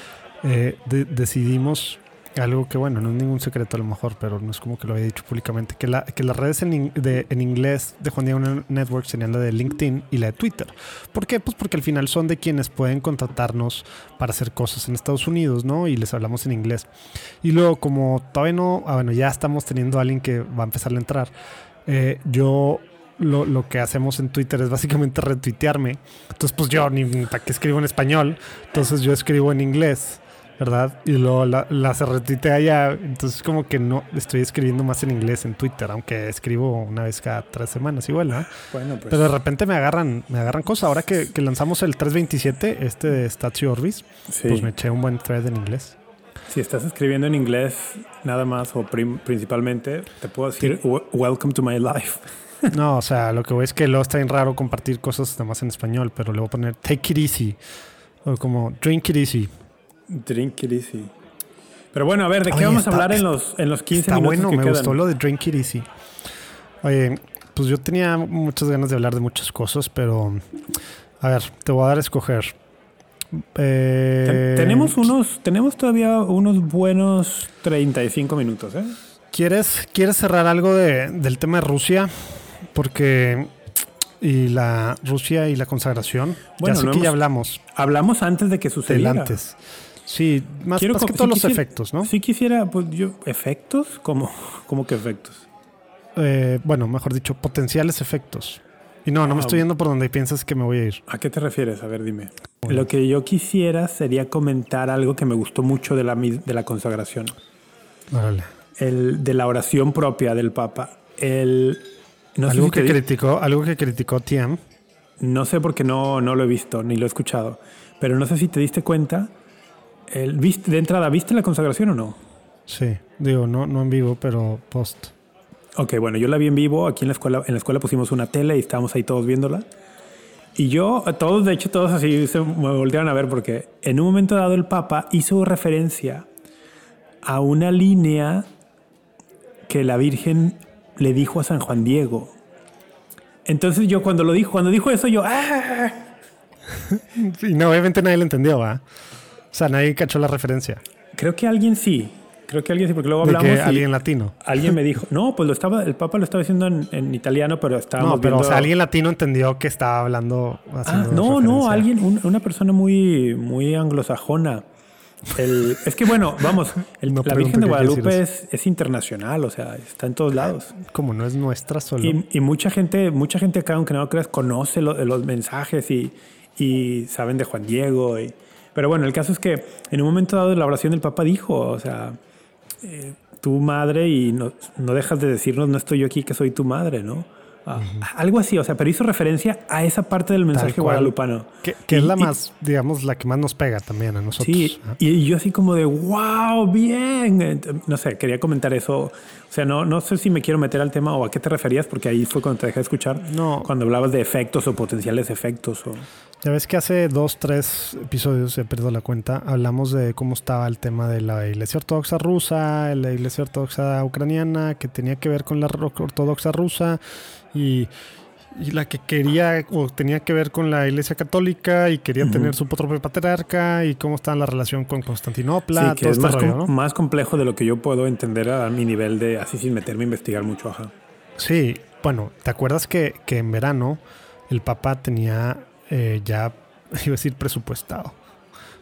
eh, de- decidimos algo que bueno, no es ningún secreto a lo mejor, pero no es como que lo había dicho públicamente, que, la, que las redes en, in- de- en inglés de Juan Diego Network serían la de LinkedIn y la de Twitter. ¿Por qué? Pues porque al final son de quienes pueden contratarnos para hacer cosas en Estados Unidos, ¿no? Y les hablamos en inglés. Y luego, como todavía no, ah, bueno, ya estamos teniendo a alguien que va a empezar a entrar, eh, yo lo, lo que hacemos en Twitter es básicamente retuitearme. Entonces, pues yo ni para qué escribo en español, entonces yo escribo en inglés. ¿Verdad? Y luego la, la se retuitea allá. Entonces, como que no estoy escribiendo más en inglés en Twitter, aunque escribo una vez cada tres semanas igual, ¿no? Bueno, pues. Pero de repente me agarran, me agarran cosas. Ahora que, que lanzamos el 327, este de Statue Orbis, sí. pues me eché un buen thread en inglés. Si estás escribiendo en inglés nada más o principalmente, te puedo decir "We- Welcome to my life. No, o sea, lo que voy es que luego está bien raro compartir cosas nada más en español, pero le voy a poner take it easy. O como drink it easy. Drink it easy. Pero bueno, a ver, ¿de qué vamos está- a hablar en los, en los 15 Está minutos bueno, que me quedan? gustó lo de drink it easy. Oye, pues yo tenía muchas ganas de hablar de muchas cosas, pero a ver, te voy a dar a escoger. Eh, Ten- tenemos unos, tenemos todavía unos buenos 35 minutos, ¿eh? ¿Quieres, ¿Quieres cerrar algo de- del tema de Rusia? Porque. Y la Rusia y la consagración. Bueno, ya sé que ya hablamos Hablamos antes de que del sucediera. antes. Sí, más, Quiero más co- que si todos los quisiera- efectos, ¿no? Si quisiera, pues yo, ¿efectos? ¿Cómo, cómo que efectos? Eh, bueno, mejor dicho, potenciales efectos. Y no, no me Ah, estoy yendo por donde piensas que me voy a ir. ¿A qué te refieres? A ver, dime. Bueno. Lo que yo quisiera sería comentar algo que me gustó mucho de la, de la consagración. Órale. El, de la oración propia del Papa. El, no, algo que criticó, algo que criticó TM. no sé porque no, no lo he visto ni lo he escuchado, pero no sé si te diste cuenta. El, ¿viste, de entrada, ¿viste la consagración o no? Sí, digo, no, no en vivo, pero post. Ok, bueno, yo la vi en vivo. Aquí en la escuela, en la escuela pusimos una tele y estábamos ahí todos viéndola. Y yo, todos, de hecho, todos así se me voltearon a ver porque en un momento dado el Papa hizo referencia a una línea que la Virgen le dijo a San Juan Diego. Entonces yo cuando lo dijo, cuando dijo eso, yo, ¡ah! Y no, obviamente nadie lo entendió, ¿va? O sea, nadie cachó la referencia. Creo que alguien sí. Creo que alguien sí, porque luego De hablamos que y alguien latino. alguien me dijo, no, pues lo estaba, el Papa lo estaba diciendo en, en italiano, pero estábamos No, pero viendo... o sea, alguien latino entendió que estaba hablando. Ah, no, no, alguien, un- una persona muy, muy anglosajona. El- es que bueno, vamos, el- No la Virgen de Guadalupe es, es internacional, o sea, está en todos lados. Como no es nuestra solo. Y, y mucha gente, mucha gente acá, aunque no lo creas, conoce lo- los mensajes y, y saben de Juan Diego. y- pero bueno, el caso es que en un momento dado de la oración el Papa dijo, o sea, eh, tu madre y no, no dejas de decirnos, no estoy yo aquí, que soy tu madre, ¿no? Ah, algo así, o sea, pero hizo referencia a esa parte del mensaje guadalupano. Que, es la más, digamos, la que más nos pega también a nosotros. Sí, y yo así como de, wow, bien. No sé, quería comentar eso. O sea, no, no sé si me quiero meter al tema o a qué te referías, porque ahí fue cuando te dejé de escuchar. No. Cuando hablabas de efectos o potenciales efectos. O... Ya ves que hace dos, tres episodios, he perdido la cuenta, hablamos de cómo estaba el tema de la iglesia ortodoxa rusa, la iglesia ortodoxa ucraniana, que tenía que ver con la ortodoxa rusa y, la que quería o tenía que ver con la iglesia católica y quería tener su propio patriarca y cómo está la relación con Constantinopla. Sí, que es este más, más complejo de lo que yo puedo entender a mi nivel de así sin meterme a investigar mucho. Ajá. Sí, bueno, ¿te acuerdas que, que en verano el Papa tenía eh, ya, iba a decir, presupuestado,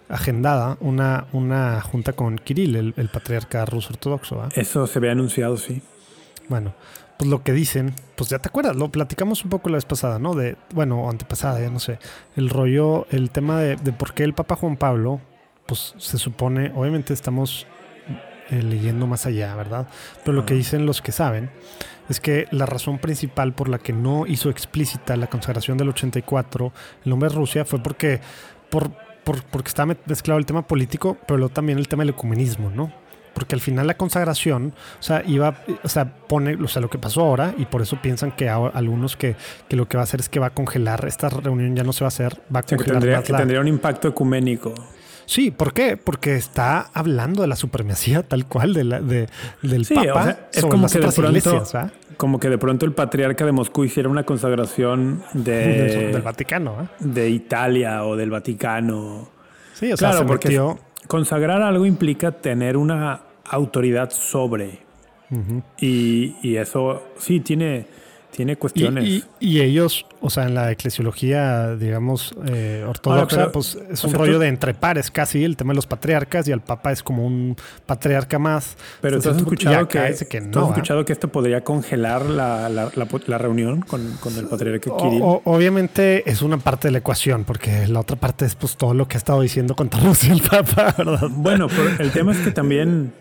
agendada una, una junta con Kirill, el, patriarca ruso ortodoxo. Eso se había anunciado, sí. Bueno, pues lo que dicen, pues ya te acuerdas, lo platicamos un poco la vez pasada, ¿no? De, bueno, antepasada, ya no sé. El rollo, el tema de, por qué el Papa Juan Pablo, pues se supone, obviamente estamos eh, leyendo más allá, ¿verdad? Pero lo que dicen los que saben es que la razón principal por la que no hizo explícita la consagración del 84 el nombre de Rusia fue porque, por, porque estaba mezclado el tema político, pero luego también el tema del ecumenismo, ¿no? Porque al final la consagración, o sea, iba, o sea, pone, o sea, lo que pasó ahora, y por eso piensan que algunos que, que lo que va a hacer es que va a congelar, esta reunión ya no se va a hacer, va a congelar. tendría, que tendría un impacto ecuménico. Sí, ¿por qué? Porque está hablando de la supremacía tal cual de la, de, del Papa es como que de pronto, Como que de pronto el patriarca de Moscú hiciera una consagración de, del Vaticano, ¿eh? de Italia o del Vaticano. Sí, o sea, claro, porque consagrar algo implica tener una autoridad sobre. y, y, eso sí tiene tiene cuestiones. Y, ellos, o sea, en la eclesiología, digamos, eh, ortodoxa, pues es un rollo de entre pares casi, el tema de los patriarcas, y el papa es como un patriarca más. Pero tú has escuchado que, que no, has escuchado que esto podría congelar la, la, la, reunión con, con, el patriarca Kirill. obviamente es una parte de la ecuación, porque la otra parte es pues todo lo que ha estado diciendo contra Rusia el papa, ¿verdad? Bueno, el tema es que también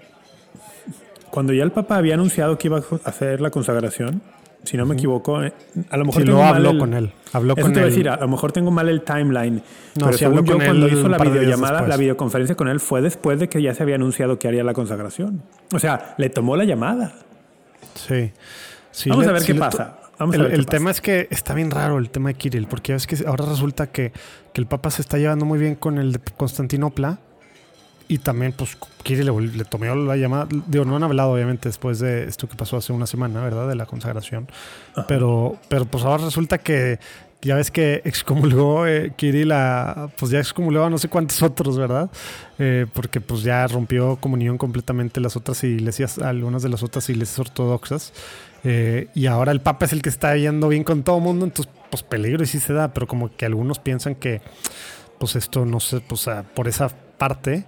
cuando ya el Papa había anunciado que iba a hacer la consagración, si no me equivoco, eh, a lo mejor tengo lo habló con él. Habló con él. decir, a lo mejor tengo mal el timeline. pero según yo, cuando hizo la videollamada, la videoconferencia con él fue después de que ya se había anunciado que haría la consagración. O sea, le tomó la llamada. Sí. Vamos a ver qué pasa. el, tema es que está bien raro el tema de Kirill, porque es que ahora resulta que, que el Papa se está llevando muy bien con el de Constantinopla y también, pues, Kirill le, le tomó la llamada. Digo, no han hablado, obviamente, después de esto que pasó hace una semana, ¿verdad? De la consagración. Pero, pero, pues ahora resulta que ya ves que excomulgó eh, Kirill a, pues ya excomulgó a no sé cuántos otros, ¿verdad? Eh, porque pues ya rompió comunión completamente las otras iglesias, algunas de las otras iglesias ortodoxas. Eh, y ahora el Papa es el que está yendo bien con todo el mundo, entonces pues peligro y sí se da, pero como que algunos piensan que pues esto no sé, pues por esa parte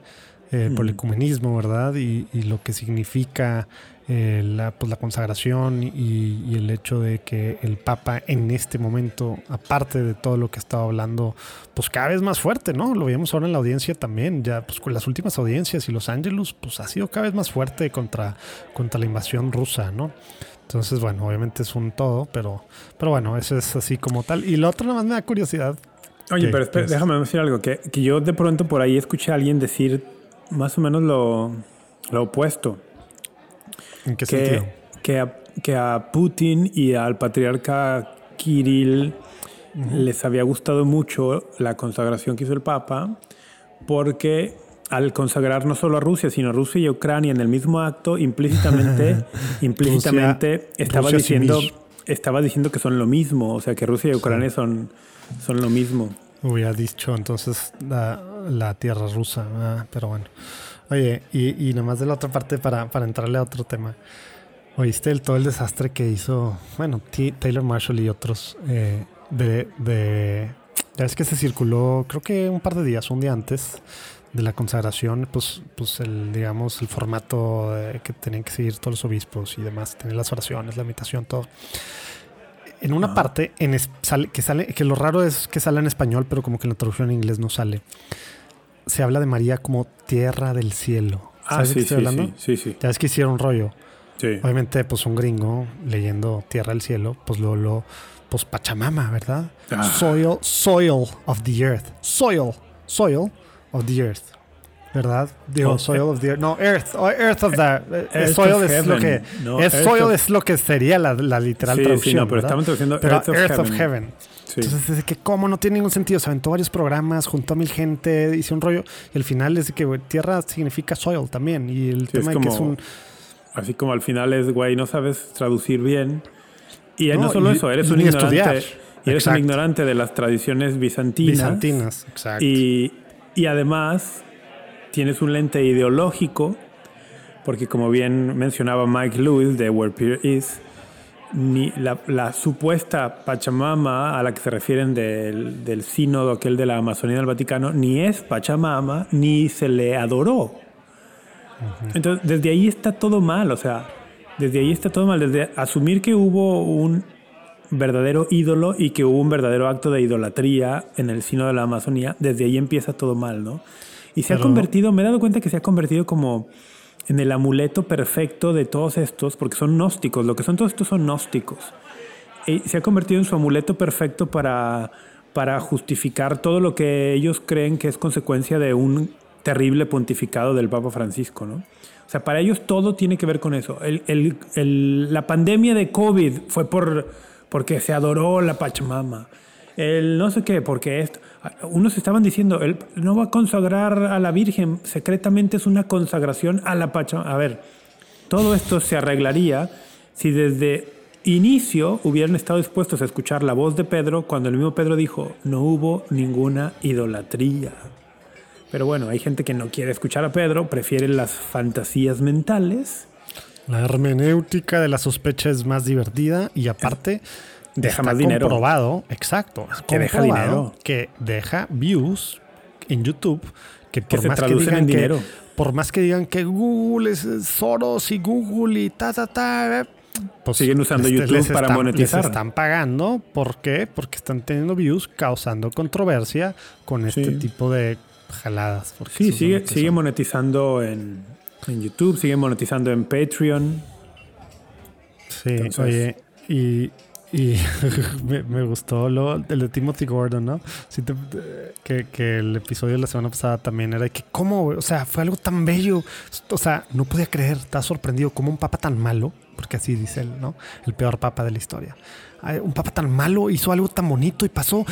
eh, por el ecumenismo, ¿verdad? Y, lo que significa eh, la, pues, la, consagración y, el hecho de que el Papa en este momento, aparte de todo lo que estaba hablando, pues cada vez más fuerte, ¿no? Lo veíamos ahora en la audiencia también, ya pues con las últimas audiencias y Los Ángeles, pues ha sido cada vez más fuerte contra, contra la invasión rusa, ¿no? Entonces, bueno, obviamente es un todo, pero, pero bueno, eso es así como tal. Y lo otro nada más me da curiosidad. Oye, pero déjame decir algo, que, que yo de pronto por ahí escuché a alguien decir más o menos lo, lo opuesto. ¿En qué sentido? Que a, que a Putin y al patriarca Kirill les había gustado mucho la consagración que hizo el Papa, porque al consagrar no solo a Rusia, sino a Rusia y Ucrania en el mismo acto, implícitamente, implícitamente estaba diciendo estaba diciendo que son lo mismo, o sea que Rusia y Ucrania son, son lo mismo. Hubiera dicho entonces la, tierra rusa, ah, pero bueno. Oye, y, y nomás de la otra parte para, para entrarle a otro tema. ¿Oíste el, todo el desastre que hizo, bueno, Taylor Marshall y otros eh, de, de... Ya es que se circuló, creo que un par de días, un día antes de la consagración, pues, pues el, digamos, el formato que tenían que seguir todos los obispos y demás, tener las oraciones, la imitación, todo en una parte en que sale, que lo raro es que sale en español, pero como que en la traducción en inglés no sale. Se habla de María como tierra del cielo. Ah, ¿Sabes sí, de qué estoy hablando? Sí, sí, Ya es que hicieron rollo. Sí. Obviamente, pues un gringo leyendo Tierra del Cielo, pues lo, lo pues Pachamama, ¿verdad? Ah. Soil, soil of the earth. Soil, soil of the earth. ¿Verdad? Digo, Oh, soil of the earth. No, earth, oh, earth of the. eh, Earth soil es lo heaven. que. No, es soil of- es lo que sería la, la literal Sí, sí, traducción. no, pero ¿verdad? estamos traduciendo Pero Earth of Earth of Heaven. Heaven. Sí. Entonces, es que, ¿cómo? No tiene ningún sentido. Se aventó varios programas, juntó a mil gente, hizo un rollo. Y al final es que güey, tierra significa soil también. Y el Sí, tema es de que es como- un. Así como al final es, güey, no sabes traducir bien. Y no, No, solo y- eso, eres un ignorante. estudiar. Y eres Exacto. un ignorante de las tradiciones bizantinas. Bizantinas, exacto. Y, y además tienes un lente ideológico, porque como bien mencionaba Mike Lewis de Where Peter Is, ni la, la supuesta Pachamama a la que se refieren del, del sínodo aquel de la Amazonía del Vaticano, ni es Pachamama, ni se le adoró. Entonces, desde ahí está todo mal, o sea, desde ahí está todo mal, desde asumir que hubo un verdadero ídolo y que hubo un verdadero acto de idolatría en el sino de la Amazonía, desde ahí empieza todo mal, ¿no? Y se ha convertido, me he dado cuenta que se ha convertido como en el amuleto perfecto de todos estos, porque son gnósticos, lo que son todos estos son gnósticos. Y se ha convertido en su amuleto perfecto para, para justificar todo lo que ellos creen que es consecuencia de un terrible pontificado del Papa Francisco, ¿no? O sea, para ellos todo tiene que ver con eso. El- el- el- la pandemia de COVID fue por, porque se adoró la Pachamama. El no sé qué, porque esto. Unos estaban diciendo, él no va a consagrar a la Virgen, secretamente es una consagración a la Pachamama. A ver, todo esto se arreglaría si desde inicio hubieran estado dispuestos a escuchar la voz de Pedro cuando el mismo Pedro dijo, no hubo ninguna idolatría. Pero bueno, hay gente que no quiere escuchar a Pedro, prefiere las fantasías mentales. La hermenéutica de la sospecha es más divertida y aparte Deja está más dinero. comprobado, exacto, es Que deja dinero. que deja views en YouTube que por se más que traducen digan en que dinero. por más que digan que Google es Soros y Google y ta ta ta eh, pues Siguen usando YouTube para están- monetizar. Les están pagando, ¿por qué? Porque están teniendo views causando controversia con este Sí. tipo de jaladas. Sí, sigue, que sigue monetizando en, en YouTube, sigue monetizando en Patreon. Sí, Entonces- oye, y, y me, me gustó lo, el de Timothy Gordon, ¿no? Sí te- que, que el episodio de la semana pasada también era de que, ¿cómo? O sea, fue algo tan bello. O sea, no podía creer, estaba sorprendido, como un papa tan malo, porque así dice él, ¿no? El peor papa de la historia. Un papa tan malo hizo algo tan bonito y pasó.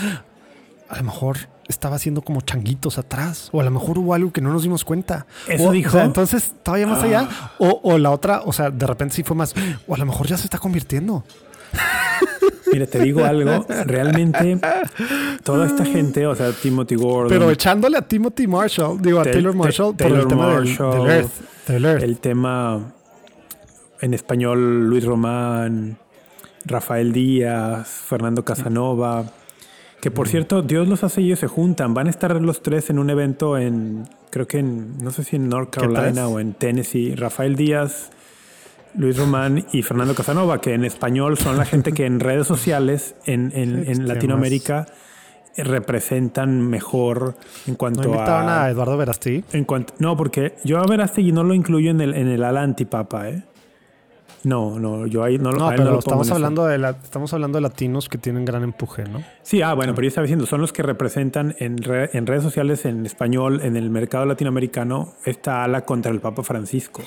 A lo mejor estaba haciendo como changuitos atrás, o a lo mejor hubo algo que no nos dimos cuenta. ¿Eso O- dijo? O sea, entonces, todavía más allá. O, o la otra, o sea, de repente sí fue más. O a lo mejor ya se está convirtiendo. Mira, te digo algo, realmente toda esta gente, o sea, Timothy Gordon, Pero echándole a Timothy Marshall, digo a Taylor Marshall por el Taylor tema del, Marshall, del Earth. Del Earth. el tema en español, Luis Román, Rafael Díaz, Fernando Casanova, que por cierto, Dios los hace y ellos se juntan, van a estar los tres en un evento en, creo que en, no sé si en North ¿Qué Carolina o en Tennessee, Rafael Díaz, Luis Román y Fernando Casanova, que en español son la gente que en redes sociales en, en- Latinoamérica representan mejor en ¿No cuanto invitaban a... a Eduardo Verasti? En cuanto, no, porque yo a Verástegui no lo incluyo en el, en el ala antipapa, ¿eh? No, no, yo ahí no, lo- No, no lo estamos hablando, de la, estamos hablando de latinos que tienen gran empuje, ¿no? Sí, ah, bueno, pero yo estaba diciendo, son los que representan en, re- en redes sociales en español, en el mercado latinoamericano, esta ala contra el Papa Francisco.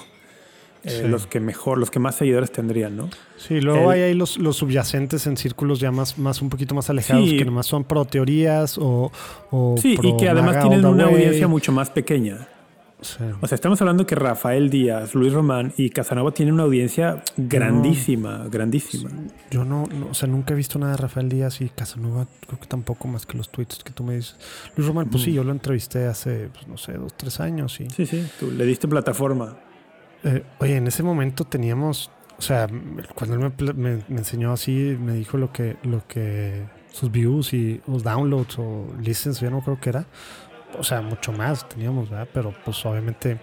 Eh, Sí. Los que mejor, los que más seguidores tendrían, ¿no? Sí, luego El- hay ahí los, los subyacentes en círculos ya más, más un poquito más alejados, Sí. que nomás son pro teorías o, o Sí, y que además tienen una way. audiencia mucho más pequeña. Sí. O sea, estamos hablando que Rafael Díaz, Luis Román y Casanova tienen una audiencia grandísima, grandísima. Yo no, no, o sea, nunca he visto nada de Rafael Díaz y Casanova, creo que tampoco más que los tweets que tú me dices. Luis Román, pues sí, yo lo entrevisté hace, pues, no sé, dos, tres años y... Sí, sí, tú le diste plataforma. Eh, oye, en ese momento teníamos, o sea, cuando él me, me- me enseñó así, me dijo lo que, lo que sus views y los downloads o listens, ya no creo que era. O sea, mucho más teníamos, ¿verdad? Pero pues obviamente,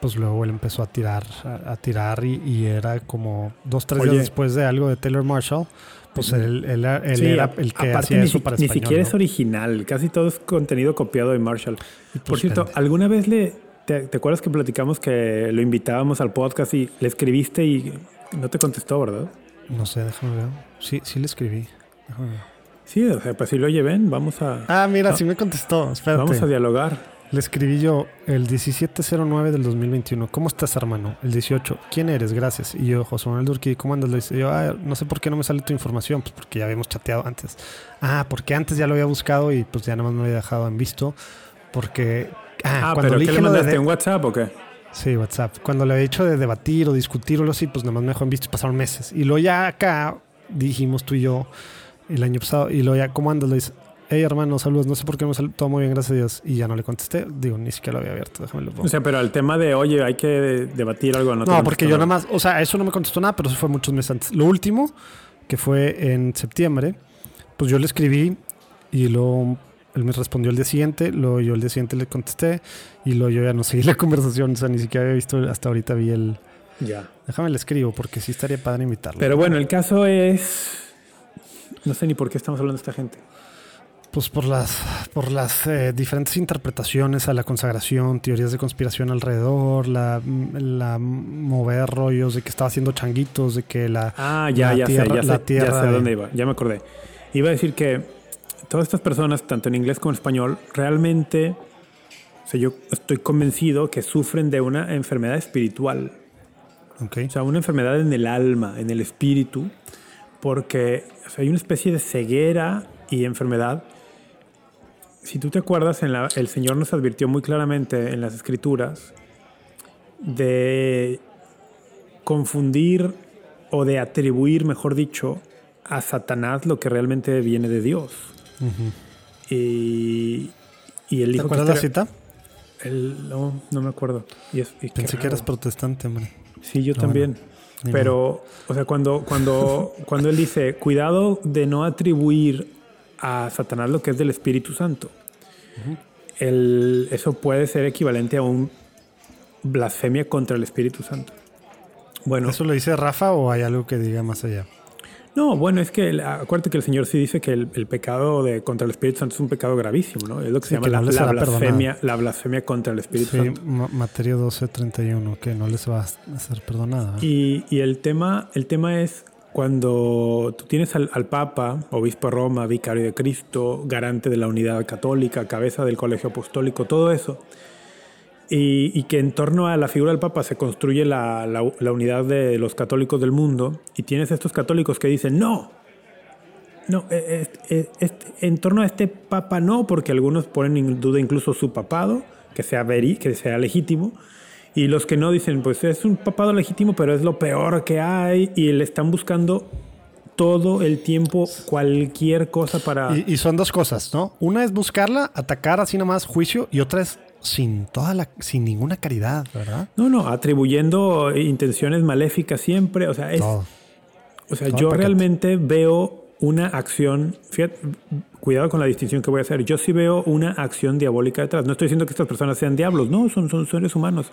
pues luego él empezó a tirar, a, a tirar y, y era como dos, tres Oye. días después de algo de Taylor Marshall, pues él, él, él Sí, era el que hacía ni, eso para ni español. siquiera ¿no? es original, casi todo es contenido copiado de Marshall. Y, Por pues, cierto, alguna vez le ¿te, te acuerdas que platicamos que lo invitábamos al podcast y le escribiste y no te contestó, verdad? No sé, déjame ver. Sí, sí le escribí. Déjame ver. Sí, o sea, pues si lo oye, ven, vamos a, Ah, mira, No. sí me contestó. Espérate. vamos a dialogar. Le escribí yo el 1709 del 2021. ¿Cómo estás, hermano? El 18. ¿Quién eres? Gracias. Y yo, José Manuel Durquí, ¿cómo andas? Le dice yo, ah, no sé por qué no me sale tu información. Pues porque ya habíamos chateado antes. Ah, porque antes ya lo había buscado y pues ya nada más me había dejado en visto. Porque. Ah, Ah, cuando pero le ¿qué dije le lo de- mandaste? ¿En WhatsApp o qué? Sí, WhatsApp. Cuando le había dicho de debatir o discutir o algo así, pues nada más me dejó en visto pasaron meses. Y luego ya acá dijimos tú y yo el año pasado. Y luego ya, ¿cómo andas? Le dice, hey hermano, saludos. No sé por qué no sale todo muy bien, gracias a Dios. Y ya no le contesté. Digo, ni siquiera lo había abierto. Déjame lo pongo. O sea, pero al tema de, oye, hay que debatir algo. No, No, porque yo nada. nada más, o sea, eso no me contestó nada, pero eso fue muchos meses antes. Lo último, que fue en septiembre, pues yo le escribí y luego él me respondió el día siguiente, luego yo el día siguiente le contesté y luego yo ya no seguí la conversación, o sea, ni siquiera había visto, hasta ahorita vi el... Ya. Déjame le escribo porque sí estaría padre invitarlo. Pero bueno, el caso es... No sé ni por qué estamos hablando de esta gente. Pues por las, por las eh, diferentes interpretaciones a la consagración, teorías de conspiración alrededor, la, la mover rollos de que estaba haciendo changuitos, de que la... Ah, ya, La ya tierra- sé, ya sé, la ya tierra sé a de- dónde iba. Ya me acordé. Iba a decir que todas estas personas, tanto en inglés como en español, realmente, o sea, yo estoy convencido que sufren de una enfermedad espiritual. O sea, una enfermedad en el alma, en el espíritu, porque o sea, hay una especie de ceguera y enfermedad. Si tú te acuerdas, en la- el Señor nos advirtió muy claramente en las Escrituras de confundir o de atribuir, mejor dicho, a Satanás lo que realmente viene de Dios. Y, y él ¿Te dijo que acuerdas la cita? él- no, no me acuerdo. Y es- y qué Pensé que eras protestante, hombre. Sí, yo Ah, también. Pero, o sea, cuando, cuando, cuando él dice, cuidado de no atribuir a Satanás lo que es del Espíritu Santo, el- eso puede ser equivalente a un blasfemia contra el Espíritu Santo. Bueno, ¿Eso lo dice Rafa o hay algo que diga más allá? No, bueno, es que el- acuérdate que el Señor sí dice que el, el pecado de, contra el Espíritu Santo es un pecado gravísimo, ¿no? Es lo que Sí, se llama que no la, blasfemia, la blasfemia contra el Espíritu Sí, Santo. Ma- Mateo 12:31, que no les va a ser perdonada. Y, y el, tema, el tema es cuando tú tienes al, al Papa, obispo de Roma, vicario de Cristo, garante de la unidad católica, cabeza del colegio apostólico, todo eso, y, que en torno a la figura del Papa se construye la, la- unidad de los católicos del mundo, y tienes estos católicos que dicen, no, no, eh, eh, eh, este- en torno a este Papa no, porque algunos ponen en duda incluso su papado, que sea, veri, que sea legítimo, y los que no dicen, pues es un papado legítimo, pero es lo peor que hay, y le están buscando todo el tiempo cualquier cosa para... Y, y son dos cosas, ¿no? Una es buscarla, atacar así nomás juicio, y otra es sin toda la, sin ninguna caridad, ¿verdad? No, no, atribuyendo intenciones maléficas siempre, o sea, es... Todo. O sea, Todo yo realmente veo una acción, fíjate, cuidado con la distinción que voy a hacer, yo sí veo una acción diabólica detrás. No estoy diciendo que estas personas sean diablos, no, son, son seres humanos.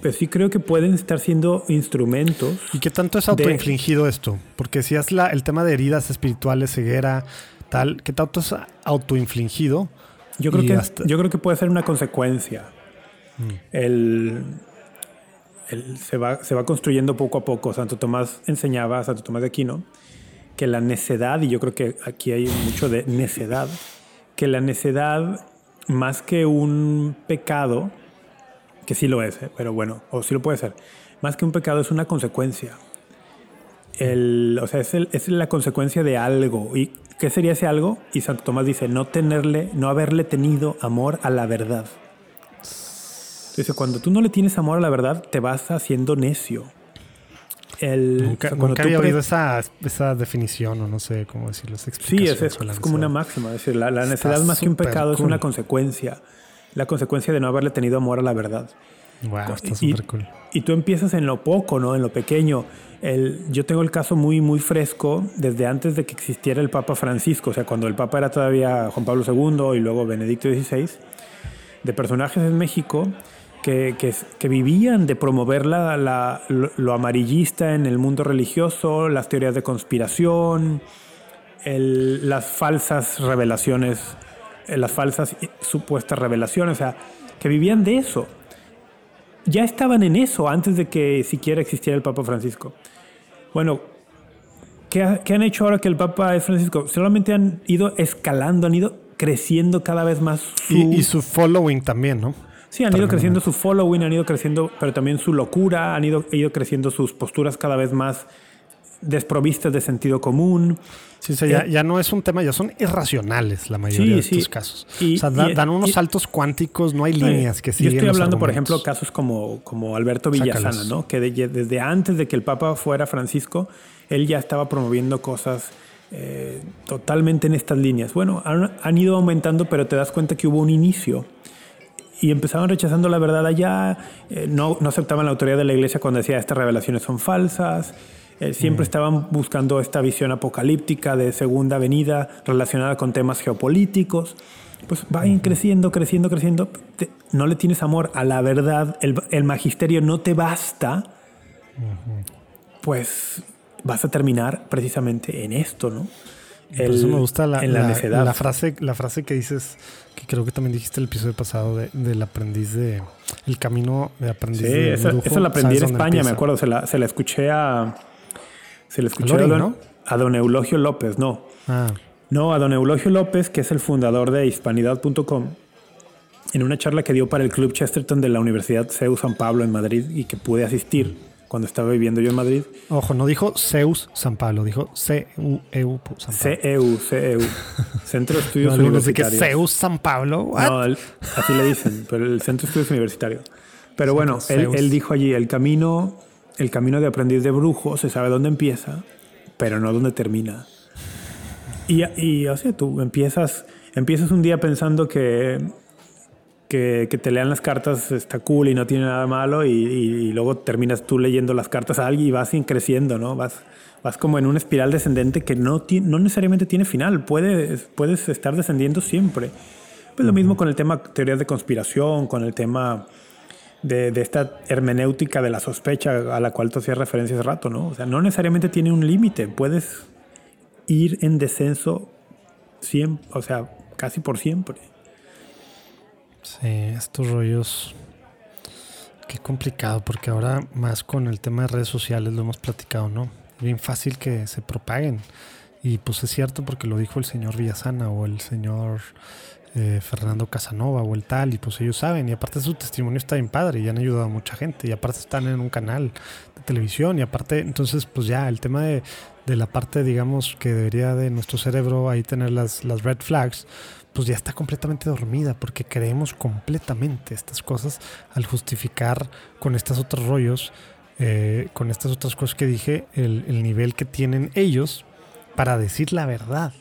Pero sí creo que pueden estar siendo instrumentos. ¿Y qué tanto es autoinfligido esto? Porque si es la, el tema de heridas espirituales, ceguera, tal, ¿qué tanto es autoinfligido? Yo creo, que, hasta- yo creo que puede ser una consecuencia. Mm. El, el- se, va, se va construyendo poco a poco. Santo Tomás enseñaba, Santo Tomás de Aquino, que la necedad, y yo creo que aquí hay mucho de necedad, que la necedad, más que un pecado, que sí lo es, ¿eh? pero bueno, o sí lo puede ser, más que un pecado es una consecuencia. El, o sea, es, el- es la consecuencia de algo. ¿Y qué sería ese algo? Y Santo Tomás dice, no tenerle, no haberle tenido amor a la verdad. Dice, cuando tú no le tienes amor a la verdad, te vas haciendo necio. El, Nunca, o sea, nunca había oído esa, esa definición, o no sé cómo decirlo. esa Sí, es, es- es como una máxima. Es decir, la, la necedad más que un pecado es una consecuencia. La consecuencia de no haberle tenido amor a la verdad. Wow, está súper cool. Y tú empiezas en lo poco, ¿no? En lo pequeño. Yo tengo el caso muy, muy fresco desde antes de que existiera el Papa Francisco, o sea, cuando el Papa era todavía Juan Pablo II y luego Benedicto XVI, de personajes en México que, que, vivían de promover la, lo, amarillista en el mundo religioso, las teorías de conspiración, las falsas revelaciones, eh, las falsas supuestas revelaciones, o sea, que vivían de eso. Ya estaban en eso antes de que siquiera existiera el Papa Francisco. Bueno, ¿qué, han hecho ahora que el Papa es Francisco? Solamente han ido escalando, han ido creciendo cada vez más. Y, su following también, ¿no? Sí, han ido creciendo su following, han ido creciendo, pero también su locura, han ido, ido creciendo sus posturas cada vez más desprovistas de sentido común. Sí, ya, eh, ya, no es un tema, ya son irracionales la mayoría de estos casos. o sea, dan unos saltos cuánticos, no hay líneas que siguen. Yo estoy hablando, por ejemplo, casos como, como Alberto Villasana, ¿no? Que desde antes de que el Papa fuera Francisco, él ya estaba promoviendo cosas eh, totalmente en estas líneas. Bueno, han, ido aumentando, pero te das cuenta que hubo un inicio y empezaron rechazando la verdad allá, eh, no, no, aceptaban la autoridad de la iglesia cuando decía estas revelaciones son falsas, eh, siempre estaban buscando esta visión apocalíptica de segunda venida relacionada con temas geopolíticos. Pues van creciendo, creciendo, creciendo. no le tienes amor a la verdad, el, magisterio no te basta. Pues vas a terminar precisamente en esto, ¿no? eso me gusta la, la, frase, la frase que dices, que creo que también dijiste el episodio pasado del aprendiz de el camino de aprendiz sí, de esa, la aprendí en España, me acuerdo, se la, se la escuché a se le escuchó a, don, a, don, Eulogio López, no. Ah. No, a don Eulogio López, que es el fundador de hispanidad.com, en una charla que dio para el Club Chesterton de la Universidad CEU San Pablo en Madrid y que pude asistir cuando estaba viviendo yo en Madrid. Ojo, no dijo CEUS San Pablo, dijo CEU San Pablo. CEU, CEU. Centro de Estudios no, Universitarios. Que CEUS San Pablo. No, así le dicen, pero el Centro de Estudios Universitarios. Pero bueno, él, él, dijo allí, el camino el camino de aprendiz de brujo se sabe dónde empieza, pero no dónde termina. Y, y o sea, tú empiezas, empiezas un día pensando que, que, te lean las cartas está cool y no tiene nada malo, y, luego terminas tú leyendo las cartas a alguien y vas creciendo, ¿no? Vas, vas como en una espiral descendente que no, no necesariamente tiene final, puedes, puedes estar descendiendo siempre. Pues lo mismo con el tema teorías de conspiración, con el tema de, esta hermenéutica de la sospecha a la cual tú hacías referencia hace rato, ¿no? O sea, no necesariamente tiene un límite, puedes ir en descenso o sea, casi por siempre. Sí, estos rollos. Qué complicado, porque ahora más con el tema de redes sociales lo hemos platicado, ¿no? Bien fácil que se propaguen. Y pues es cierto porque lo dijo el señor Villasana o el señor eh, Fernando Casanova o el tal, y pues ellos saben, y aparte su testimonio está bien padre, y han ayudado a mucha gente, y aparte están en un canal de televisión, y aparte, entonces, pues ya, el tema de, la parte, digamos, que debería de nuestro cerebro ahí tener las, las red flags, pues ya está completamente dormida, porque creemos completamente estas cosas al justificar con estos otros rollos, eh, con estas otras cosas que dije, el, el nivel que tienen ellos para decir la verdad.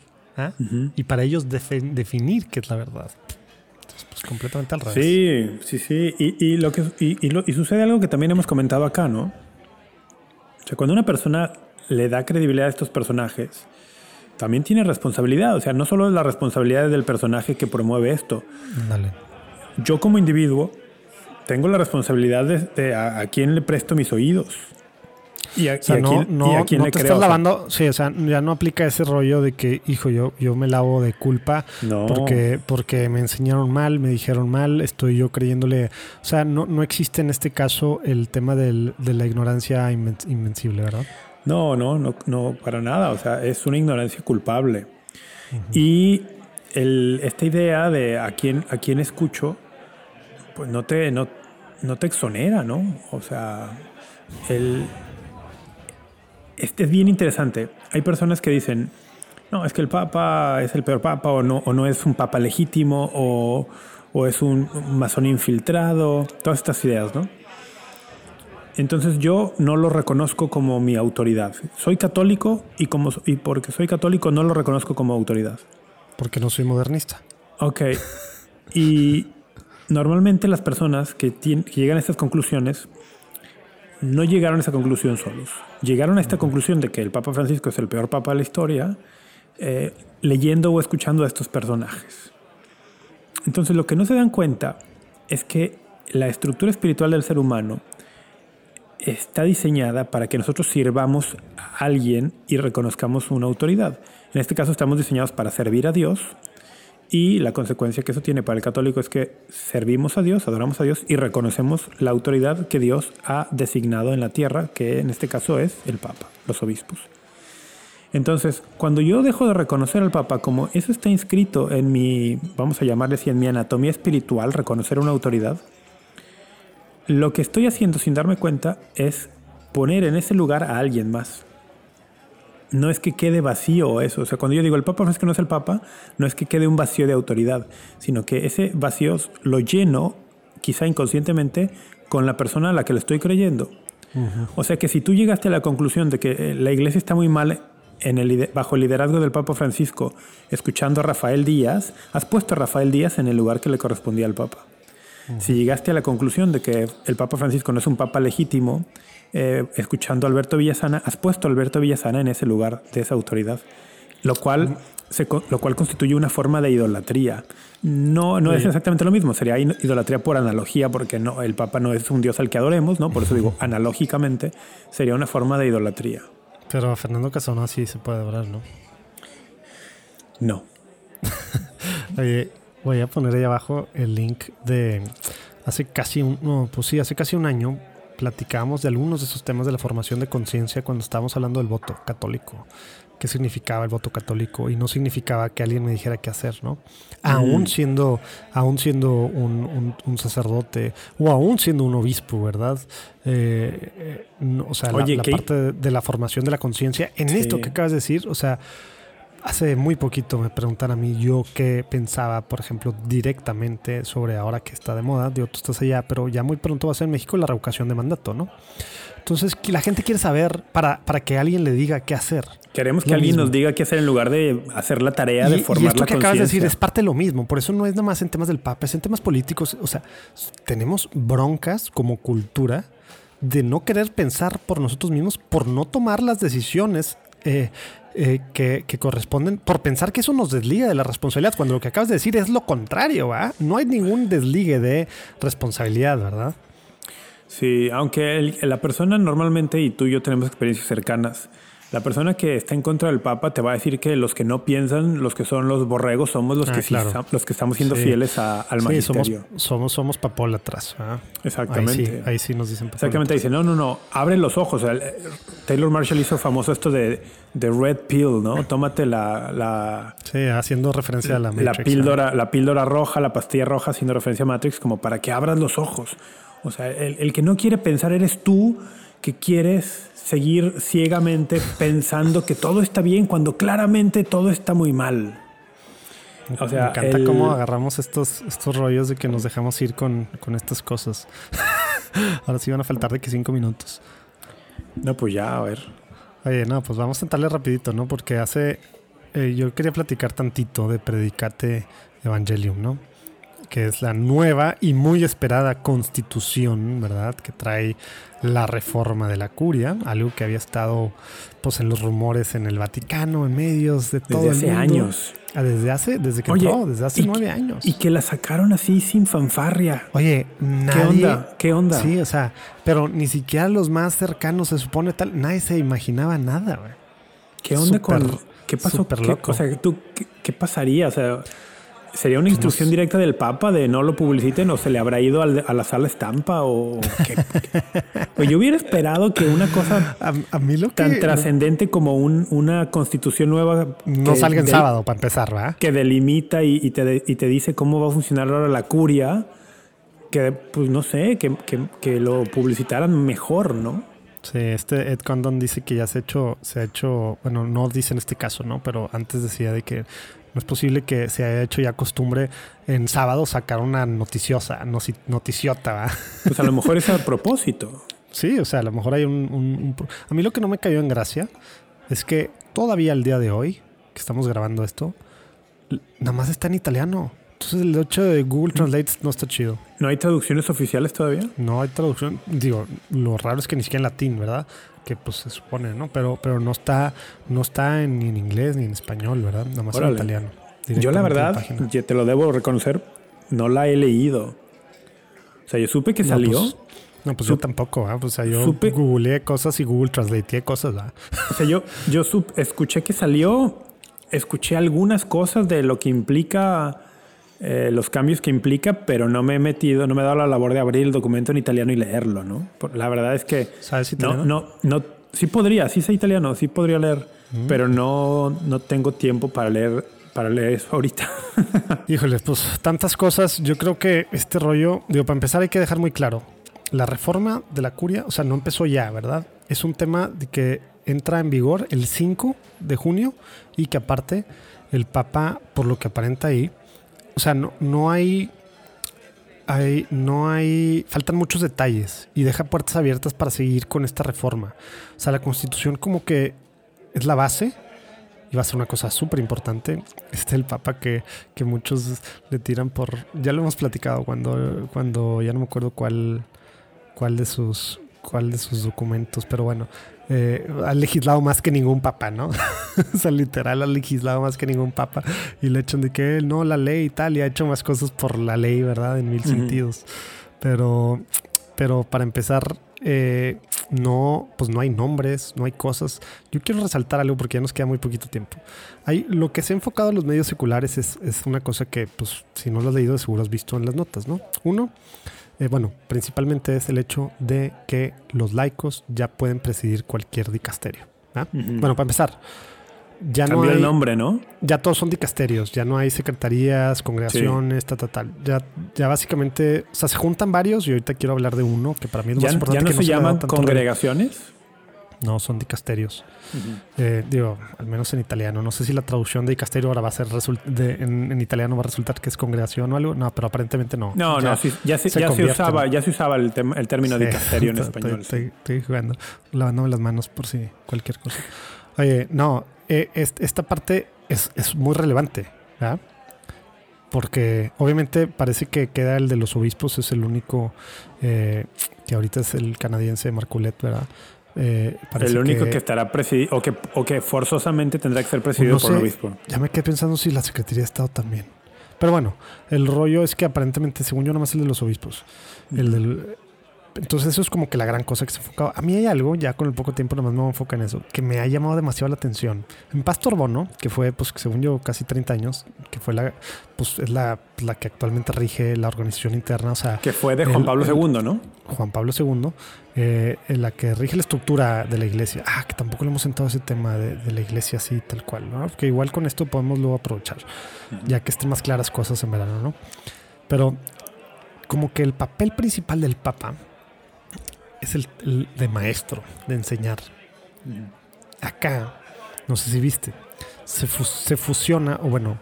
¿Ah? y para ellos definir qué es la verdad. Entonces, pues completamente al revés. Sí, sí, sí. Y, lo que, y, sucede algo que también hemos comentado acá, ¿no? O sea, cuando una persona le da credibilidad a estos personajes, también tiene responsabilidad. O sea, no solo es la responsabilidad del personaje que promueve esto. Dale. Yo como individuo tengo la responsabilidad de, a, a, quién le presto mis oídos. Y a, no, no, te estás lavando, sí, o sea, ya no aplica ese rollo de que, hijo, yo, yo me lavo de culpa porque, porque me enseñaron mal, me dijeron mal, estoy yo creyéndole. O sea, no, no existe en este caso el tema del, de la ignorancia invencible, ¿verdad? No, no, no, no, para nada. O sea, es una ignorancia culpable. Y el, esta idea de a quién, a quién escucho, pues no te, no, no te exonera, ¿no? O sea, el este es bien interesante. Hay personas que dicen, no, es que el Papa es el peor Papa o no, o no es un Papa legítimo o, o es un masón infiltrado, todas estas ideas, ¿no? Entonces yo no lo reconozco como mi autoridad. Soy católico y, como, y porque soy católico no lo reconozco como autoridad. Porque no soy modernista. Ok. y normalmente las personas que, que llegan a estas conclusiones no llegaron a esa conclusión solos. Llegaron a esta conclusión de que el Papa Francisco es el peor papa de la historia eh, leyendo o escuchando a estos personajes. Entonces lo que no se dan cuenta es que la estructura espiritual del ser humano está diseñada para que nosotros sirvamos a alguien y reconozcamos una autoridad. En este caso estamos diseñados para servir a Dios Y la consecuencia que eso tiene para el católico es que servimos a Dios, adoramos a Dios y reconocemos la autoridad que Dios ha designado en la tierra, que en este caso es el Papa, los obispos. Entonces, cuando yo dejo de reconocer al Papa como eso está inscrito en mi, vamos a llamarle así, en mi anatomía espiritual, reconocer una autoridad, lo que estoy haciendo sin darme cuenta es poner en ese lugar a alguien más. No es que quede vacío eso. O sea, cuando yo digo el Papa no es que no es el Papa, no es que quede un vacío de autoridad, sino que ese vacío lo lleno, quizá inconscientemente, con la persona a la que le estoy creyendo. O sea que si tú llegaste a la conclusión de que la iglesia está muy mal en el, bajo el liderazgo del Papa Francisco, escuchando a Rafael Díaz, has puesto a Rafael Díaz en el lugar que le correspondía al Papa. Si llegaste a la conclusión de que el Papa Francisco no es un Papa legítimo, eh, escuchando a Alberto Villasana, has puesto a Alberto Villasana en ese lugar de esa autoridad, lo cual, lo cual constituye una forma de idolatría. No, no es exactamente lo mismo, sería idolatría por analogía, porque no, el Papa no es un Dios al que adoremos, ¿no? por eso digo, analógicamente sería una forma de idolatría. Pero a Fernando Casona sí se puede adorar, ¿no? No. Oye, voy a poner ahí abajo el link de hace casi un, no, pues sí, hace casi un año platicamos de algunos de esos temas de la formación de conciencia cuando estábamos hablando del voto católico. ¿Qué significaba el voto católico? Y no significaba que alguien me dijera qué hacer, ¿no? Aún siendo, aún siendo un, sacerdote o aún siendo un obispo, ¿verdad? Eh, eh, o sea, la, parte de, la formación de la conciencia. En esto que acabas de decir, o sea, Hace muy poquito me preguntaron a mí yo qué pensaba, por ejemplo, directamente sobre ahora que está de moda. Digo, tú estás allá, pero ya muy pronto va a ser en México la revocación de mandato, ¿no? Entonces, la gente quiere saber para, para que alguien le diga qué hacer. Queremos que alguien nos diga qué hacer en lugar de hacer la tarea de formar y esto que acabas de decir es parte de lo mismo. Por eso no es nada más en temas del Papa, es en temas políticos. O sea, tenemos broncas como cultura de no querer pensar por nosotros mismos, por no tomar las decisiones eh, eh, que, corresponden por pensar que eso nos desliga de la responsabilidad, cuando lo que acabas de decir es lo contrario, ¿va? No hay ningún desligue de responsabilidad, ¿verdad? Sí, aunque la persona normalmente, y tú y yo tenemos experiencias cercanas, la persona que está en contra del Papa te va a decir que los que no piensan, los que son los borregos, somos los, ah, que, los que estamos siendo fieles al sí, magisterio. Somos, somos, somos atrás. Exactamente. Ahí sí, nos dicen Exactamente, dice, no, no, no, abre los ojos. Taylor Marshall hizo famoso esto de, de Red Pill, ¿no? Tómate la, la... Sí, haciendo referencia a la Matrix. La píldora, la píldora roja, la pastilla roja, haciendo referencia a Matrix, como para que abras los ojos. O sea, el, el que no quiere pensar eres tú que quieres seguir ciegamente pensando que todo está bien cuando claramente todo está muy mal. O sea, Me encanta cómo agarramos estos, estos rollos de que nos dejamos ir con, estas cosas. Ahora sí van a faltar de que cinco minutos. No, pues ya, a ver. Oye, no, pues vamos a entrarle rapidito, ¿no? Porque hace... Eh, yo quería platicar tantito de Predicate Evangelium, ¿no? Que es la nueva y muy esperada constitución, ¿verdad? Que trae la reforma de la curia, algo que había estado pues en los rumores en el Vaticano, en medios de todo desde el hace años. Ah, desde hace, desde que entró, desde hace nueve años. Y que la sacaron así sin fanfarria. Oye, nadie, ¿Qué onda? ¿Qué onda? Sí, o sea, pero ni siquiera los más cercanos se supone tal, nadie se imaginaba nada, güey. ¿Qué onda con qué pasó? ¿Qué, o sea, tú qué, qué pasaría? O sea, ¿Sería una instrucción directa del Papa de no lo publiciten o se le habrá ido a la sala estampa o qué? pues yo hubiera esperado que una cosa a, mí lo tan trascendente como una constitución nueva no salga en sábado para empezar, ¿verdad? Que delimita y, te, y, te, dice cómo va a funcionar ahora la curia, que pues no sé, que, que, lo publicitaran mejor, ¿no? Sí, este Ed Condon dice que ya se ha hecho, se ha hecho, bueno, no dice en este caso, ¿no? Pero antes decía de que no es posible que se haya hecho ya costumbre en sábado sacar una noticiosa, noticiota. Pues a lo mejor es a propósito. Sí, o sea, a lo mejor hay un, A mí lo que no me cayó en gracia es que todavía al día de hoy, que estamos grabando esto, nada más está en italiano. Entonces el hecho de Google Translate no está chido. ¿No hay traducciones oficiales todavía? No hay traducción. Digo, lo raro es que ni siquiera en latín, ¿verdad? Que pues se supone, ¿no? Pero, pero no está, no está ni en inglés ni en español, ¿verdad? Nada más en italiano. Yo la verdad, ya te lo debo reconocer, no la he leído. O sea, yo supe que salió. Pues, no, pues yo tampoco, ¿ah? O sea, yo googleé cosas y Google Translate cosas, ¿verdad? O sea, yo, yo escuché que salió escuché algunas cosas de lo que implica, eh, los cambios que implica, pero no me he metido, no me he dado la labor de abrir el documento en italiano y leerlo, ¿no? Por- La verdad es que ¿Sabes no, italiano? no, no, sí podría, sí sé italiano, sí podría leer, Mm. pero no, no tengo tiempo para leer, para leer eso ahorita. Híjole, pues tantas cosas. Yo creo que este rollo, digo, para empezar hay que dejar muy claro. La reforma de la curia, o sea, no empezó ya, ¿verdad? Es un tema de que entra en vigor el 5 de junio y que aparte el Papa, por lo que aparenta ahí, o sea, no, no hay, hay, no hay, faltan muchos detalles y deja puertas abiertas para seguir con esta reforma. O sea, la constitución como que es la base y va a ser una cosa súper importante. Este el Papa que, que muchos le tiran por. Ya lo hemos platicado cuando, cuando ya no me acuerdo cuál, cuál de sus cuál de sus documentos, pero bueno, eh, ha legislado más que ningún papa, ¿no? o sea, literal ha legislado más que ningún papa y le echan de que él no, la ley y tal, y ha hecho más cosas por la ley, ¿verdad? En mil Ujú. sentidos. Pero, pero para empezar, eh, no, pues no hay nombres, no hay cosas. Yo quiero resaltar algo porque ya nos queda muy poquito tiempo. Hay, lo que se ha enfocado en los medios seculares es, es una cosa que, pues, si no lo has leído, seguro has visto en las notas, ¿no? Uno, eh, bueno, principalmente es el hecho de que los laicos ya pueden presidir cualquier dicasterio. ¿ah? Bueno, para empezar, ya no hay, el nombre, ¿no? ya todos son dicasterios, ya no hay secretarías, congregaciones, tal, tal, tal. Ya, ya básicamente, o sea, se juntan varios y ahorita quiero hablar de uno que para mí es lo Ya, más importante. ya no que se ha dado llaman congregaciones. No, son dicasterios. Eh, digo, al menos en italiano. No sé si la traducción de dicasterio ahora va a ser de- en, en italiano va a resultar que es congregación o algo. No, pero aparentemente no. No, Ya no, sí, ya, se, se ya se usaba, ya se usaba el, tem- el término Sí, dicasterio en español. Estoy, sí. estoy- jugando, lavándome las manos por si cualquier cosa. Oye, no, eh, est- esta parte es, es muy relevante, ¿verdad? Porque obviamente parece que queda el de los obispos, es el único eh, que ahorita es el canadiense Marculet, ¿verdad? Eh, El único que, estará presidido, o que, o que forzosamente tendrá que ser presidido No por un sé. obispo. Ya me quedé pensando si la Secretaría de Estado también. Pero bueno, el rollo es que aparentemente, según yo, nomás el de los obispos. El del, entonces eso es como que la gran cosa que se enfocaba. A mí hay algo, ya con el poco tiempo nomás me voy a enfocar en eso, que me ha llamado demasiado la atención. En Pastor Bono, que fue, pues, según yo, casi 30 años, que fue la, pues, es la, la que actualmente rige la organización interna, o sea, Que fue de Juan El- Pablo el- II, ¿no? Juan Pablo II, eh, en la que rige la estructura de la iglesia. Ah, que tampoco le hemos sentado ese tema de, de la iglesia así, tal cual, ¿no? Que igual con esto podemos luego aprovechar, ya que estén más claras cosas en verano, ¿no? Pero como que el papel principal del Papa es el, el de maestro, de enseñar. Acá, no sé si viste, se, fu- se fusiona, o bueno,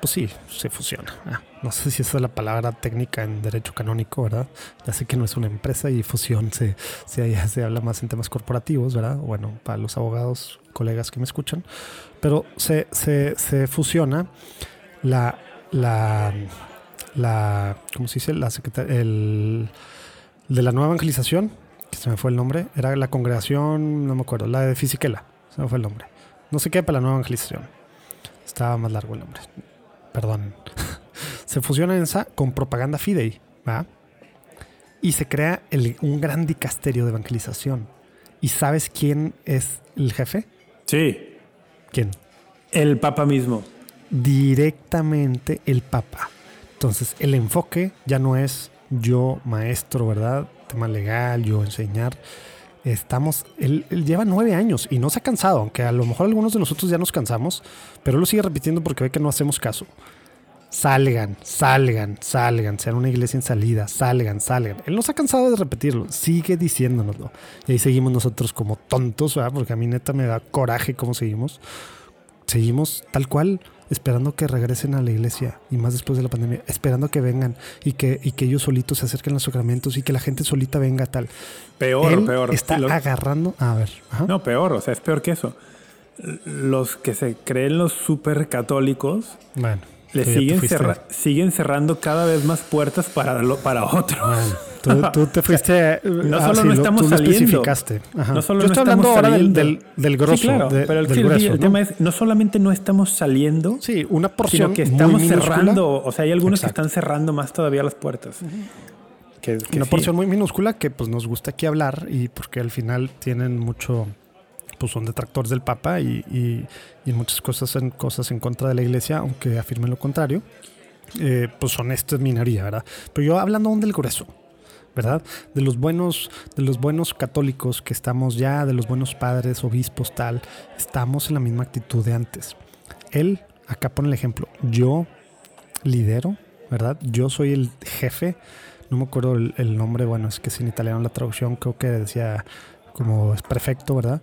pues sí, se fusiona. Ah, no sé si esa es la palabra técnica en derecho canónico, ¿verdad? Ya sé que no es una empresa y fusión se, se, se habla más en temas corporativos, ¿verdad? Bueno, para los abogados, colegas que me escuchan. Pero se, se, se fusiona la, la, la, ¿cómo se dice? La secreta- el, de la nueva evangelización, que se me fue el nombre, era la congregación, no me acuerdo, la de Fisiquela, se me fue el nombre. No sé qué para la nueva evangelización. Estaba más largo el nombre. Perdón. se fusiona en esa con propaganda fidei, ¿va? Y se crea el- un gran dicasterio de evangelización. ¿Y sabes quién es el jefe? Sí, ¿Quién? el Papa mismo. directamente el Papa. Entonces, el enfoque ya no es yo maestro, ¿verdad? Tema legal, yo enseñar. Estamos, él, lleva nueve años y no se ha cansado, aunque a lo mejor algunos de nosotros ya nos cansamos, pero él lo sigue repitiendo porque ve que no hacemos caso. Salgan, salgan, salgan, sean una iglesia en salida, salgan, salgan. Él no se ha cansado de repetirlo, sigue diciéndonoslo. Y ahí seguimos nosotros como tontos, ¿verdad? Porque a mí neta me da coraje cómo seguimos. Seguimos tal cual, esperando que regresen a la iglesia y más después de la pandemia, esperando que vengan y que, y que ellos solitos se acerquen a los sacramentos y que la gente solita venga tal. Peor, Él peor. está agarrando. A ver, ajá. No, peor, o sea, es peor que eso. Los que se creen los super católicos Bueno, le siguen, cerra- siguen cerrando cada vez más puertas para, lo- para otros. Bueno, tú, tú te fuiste. no ah, solo sí, no estamos tú lo saliendo. especificaste. Ajá. No solo Yo no estoy estamos hablando ahora del, saliendo. del, del grosso. sí, claro, de- pero el, del sí, el- grueso, el ¿no? tema es, no solamente no estamos saliendo, Sí, una porción sino que estamos cerrando. O sea, hay algunos Exacto. que están cerrando más todavía las puertas. Que- que Una sí. porción muy minúscula que pues nos gusta aquí hablar y porque al final tienen mucho pues son detractores del Papa y, y, y muchas cosas en, cosas en contra de la iglesia, aunque afirmen lo contrario, eh, pues son esta minoría, ¿verdad? Pero yo hablando aún del grueso, ¿verdad? De los buenos, de los buenos católicos que estamos ya, de los buenos padres, obispos, tal, estamos en la misma actitud de antes. Él, acá pone el ejemplo, yo lidero, ¿verdad? Yo soy el jefe, no me acuerdo el, el nombre, bueno, es que es en italiano la traducción, creo que decía como es prefecto, ¿verdad?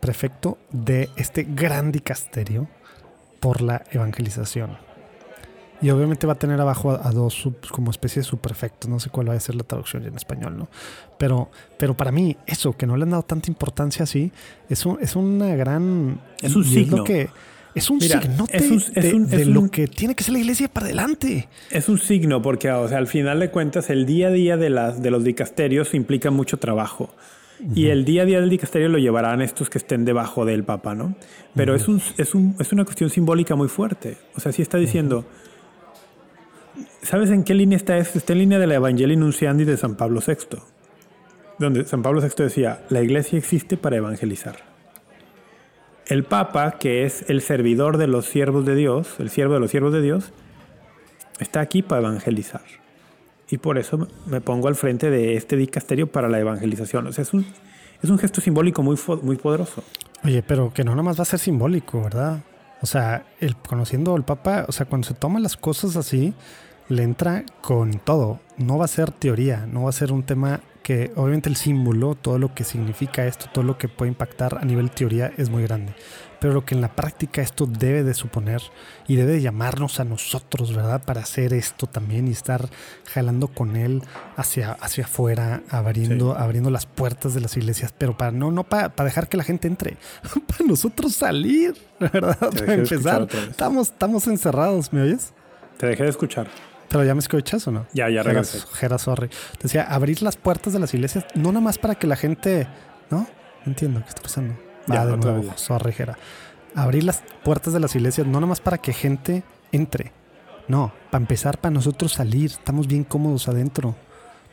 Prefecto de este gran dicasterio por la evangelización. Y obviamente va a tener abajo a, a dos sub- como especie de subprefectos. No sé cuál va a ser la traducción en español, ¿no? Pero, pero para mí, eso, que no le han dado tanta importancia así, es, un- es una gran. Es un y signo. lo que, es un Mira, signote es un- es de, un- de es lo un- que tiene que ser la iglesia para adelante. Es un signo porque, o sea, al final de cuentas, el día a día de, las, de los dicasterios implica mucho trabajo. Y el día a día del dicasterio lo llevarán estos que estén debajo del Papa, ¿no? Pero es, un, es, un, es una cuestión simbólica muy fuerte. O sea, sí está diciendo... ¿Sabes en qué línea está esto? Está en línea de la Evangelii Nunciandi de San Pablo VI. Donde San Pablo VI decía, la iglesia existe para evangelizar. El Papa, que es el servidor de los siervos de Dios, el siervo de los siervos de Dios, está aquí para evangelizar. Y por eso me pongo al frente de este dicasterio para la evangelización. O sea, es un, es un gesto simbólico muy, muy poderoso. Oye, pero que no nada más va a ser simbólico, ¿verdad? O sea, el, conociendo al Papa, o sea, cuando se toman las cosas así, le entra con todo. No va a ser teoría, no va a ser un tema que obviamente el símbolo, todo lo que significa esto, todo lo que puede impactar a nivel teoría es muy grande. Pero lo que en la práctica esto debe de suponer y debe de llamarnos a nosotros, ¿verdad? Para hacer esto también y estar jalando con él hacia, hacia afuera, abriendo, abriendo las puertas de las iglesias, pero para no, no para, para dejar que la gente entre, para nosotros salir, ¿verdad? Te Para empezar, estamos, estamos encerrados, ¿me oyes? Te dejé de escuchar. Pero ya me escuchas o no? Ya, ya regresé. Jera, sorry. Decía, abrir las puertas de las iglesias, no nada más para que la gente. ¿No? No entiendo qué está pasando. Ya, de otra nuevo, vez. sorry, Jera. Abrir las puertas de las iglesias, no nada más para que gente entre. No, para empezar, para nosotros salir. Estamos bien cómodos adentro.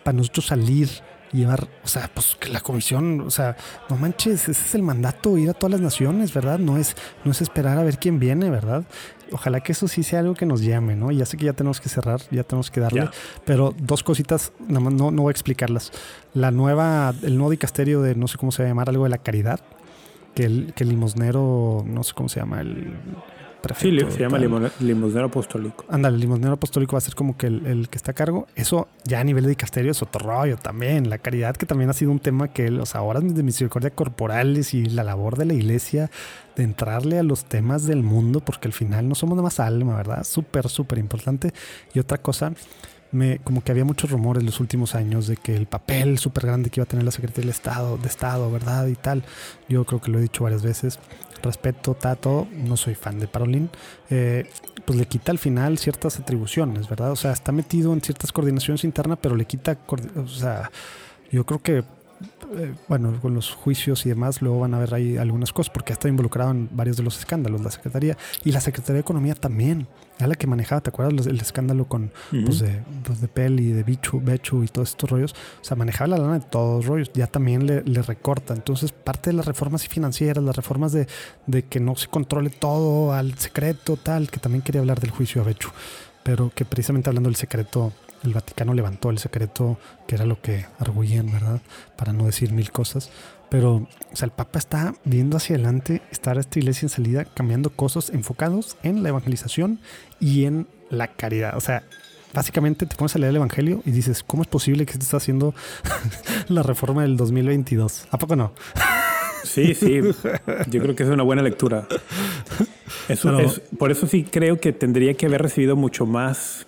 Para nosotros salir, llevar, o sea, pues que la comisión, o sea, no manches, ese es el mandato, ir a todas las naciones, ¿verdad? No es, no es esperar a ver quién viene, ¿verdad? Ojalá que eso sí sea algo que nos llame, ¿no? Ya sé que ya tenemos que cerrar, ya tenemos que darle, pero dos cositas, nada más no, no voy a explicarlas. La nueva, el nuevo dicasterio de no sé cómo se va a llamar, algo de la caridad, que el, que el limosnero, no sé cómo se llama, el Sí, prefecto. li- se llama limosnero apostólico. Ándale, el limosnero apostólico va a ser como que el, el que está a cargo. Eso ya a nivel de dicasterio es otro rollo también. La caridad, que también ha sido un tema que los ahora de misericordia corporales y la labor de la iglesia de entrarle a los temas del mundo, porque al final no somos nada más alma, ¿verdad? Súper, súper importante. Y otra cosa, me, como que había muchos rumores los últimos años de que el papel súper grande que iba a tener la Secretaría del Estado, de Estado, ¿verdad? Y tal. Yo creo que lo he dicho varias veces. Respeto, Tato, no soy fan de Parolín. Eh, pues le quita al final ciertas atribuciones, ¿verdad? O sea, está metido en ciertas coordinaciones internas, pero le quita, o sea, yo creo que, eh, bueno, con los juicios y demás, luego van a ver ahí algunas cosas, porque ha estado involucrado en varios de los escándalos, la Secretaría, y la Secretaría de Economía también, era la que manejaba, ¿te acuerdas? El escándalo con, pues, de, pues, de Pel y de Bichu, Bechu y todos estos rollos, o sea, manejaba la lana de todos los rollos, ya también le, le recorta, entonces parte de las reformas financieras, las reformas de, de que no se controle todo al secreto, tal, que también quería hablar del juicio a Bechu, pero que precisamente hablando del secreto, el Vaticano levantó el secreto, que era lo que arguían, ¿verdad? Para no decir mil cosas. Pero, o sea, el Papa está viendo hacia adelante, estar esta iglesia en salida, cambiando cosas enfocados en la evangelización y en la caridad. O sea, básicamente te pones a leer el Evangelio y dices, ¿cómo es posible que se está haciendo la reforma del 2022? ¿A poco no? Sí, sí. Yo creo que es una buena lectura. Eso Pero- es, por eso sí creo que tendría que haber recibido mucho más.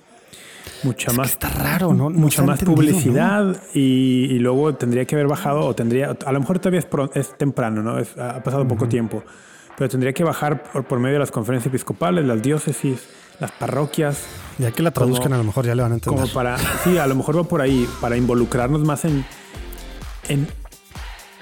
Mucha Es más. está raro, ¿no? No mucha está más entendido, ¿no? publicidad y, y luego tendría que haber bajado o tendría a lo mejor todavía es, pro- es temprano no Es- ha pasado poco tiempo pero tendría que bajar por, por medio de las conferencias episcopales las diócesis las parroquias Ya que la traduzcan, Como- a lo mejor ya le van a entender. como para sí a lo mejor va por ahí para involucrarnos más en en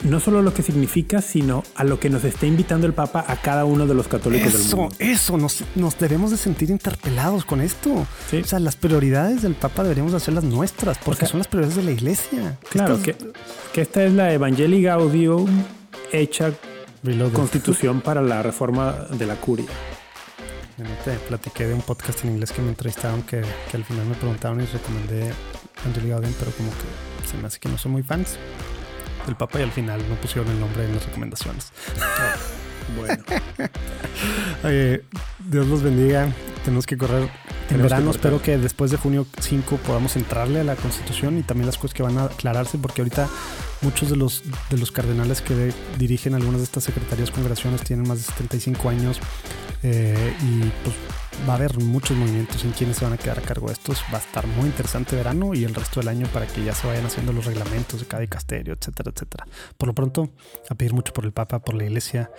no solo lo que significa sino a lo que nos está invitando el Papa a cada uno de los católicos del Eso, mundo eso, nos, nos debemos de sentir interpelados con esto. Sí. O sea, las prioridades del Papa deberíamos hacerlas nuestras, porque O sea, son las prioridades de la iglesia. Claro, Estas- que, que esta es la Evangelii Gaudium hecha constitución para la reforma de la curia. Te platiqué de un podcast en inglés que me entrevistaron que, que al final me preguntaron y recomendé Anthony Gaudin, pero como que se me hace que no son muy fans del Papa y al final no pusieron el nombre en las recomendaciones. bueno. Dios los bendiga. Tenemos que correr en verano. Espero que después de junio 5 podamos entrarle a la constitución y también las cosas que van a aclararse, porque ahorita muchos de los, de los cardenales que dirigen algunas de estas secretarías congregaciones tienen más de 75 años eh, y pues va a haber muchos movimientos en quienes se van a quedar a cargo de estos. Va a estar muy interesante verano y el resto del año para que ya se vayan haciendo los reglamentos de cada dicasterio, etcétera, etcétera. Por lo pronto, a pedir mucho por el Papa, por la Iglesia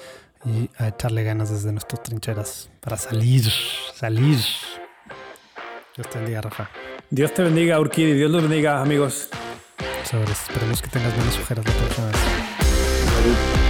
y a echarle ganas desde nuestras trincheras para salir, salir. Dios te bendiga, Rafa. Dios te bendiga, Urquidi. Dios los bendiga, amigos. Esperemos que tengas menos ojeras la próxima vez.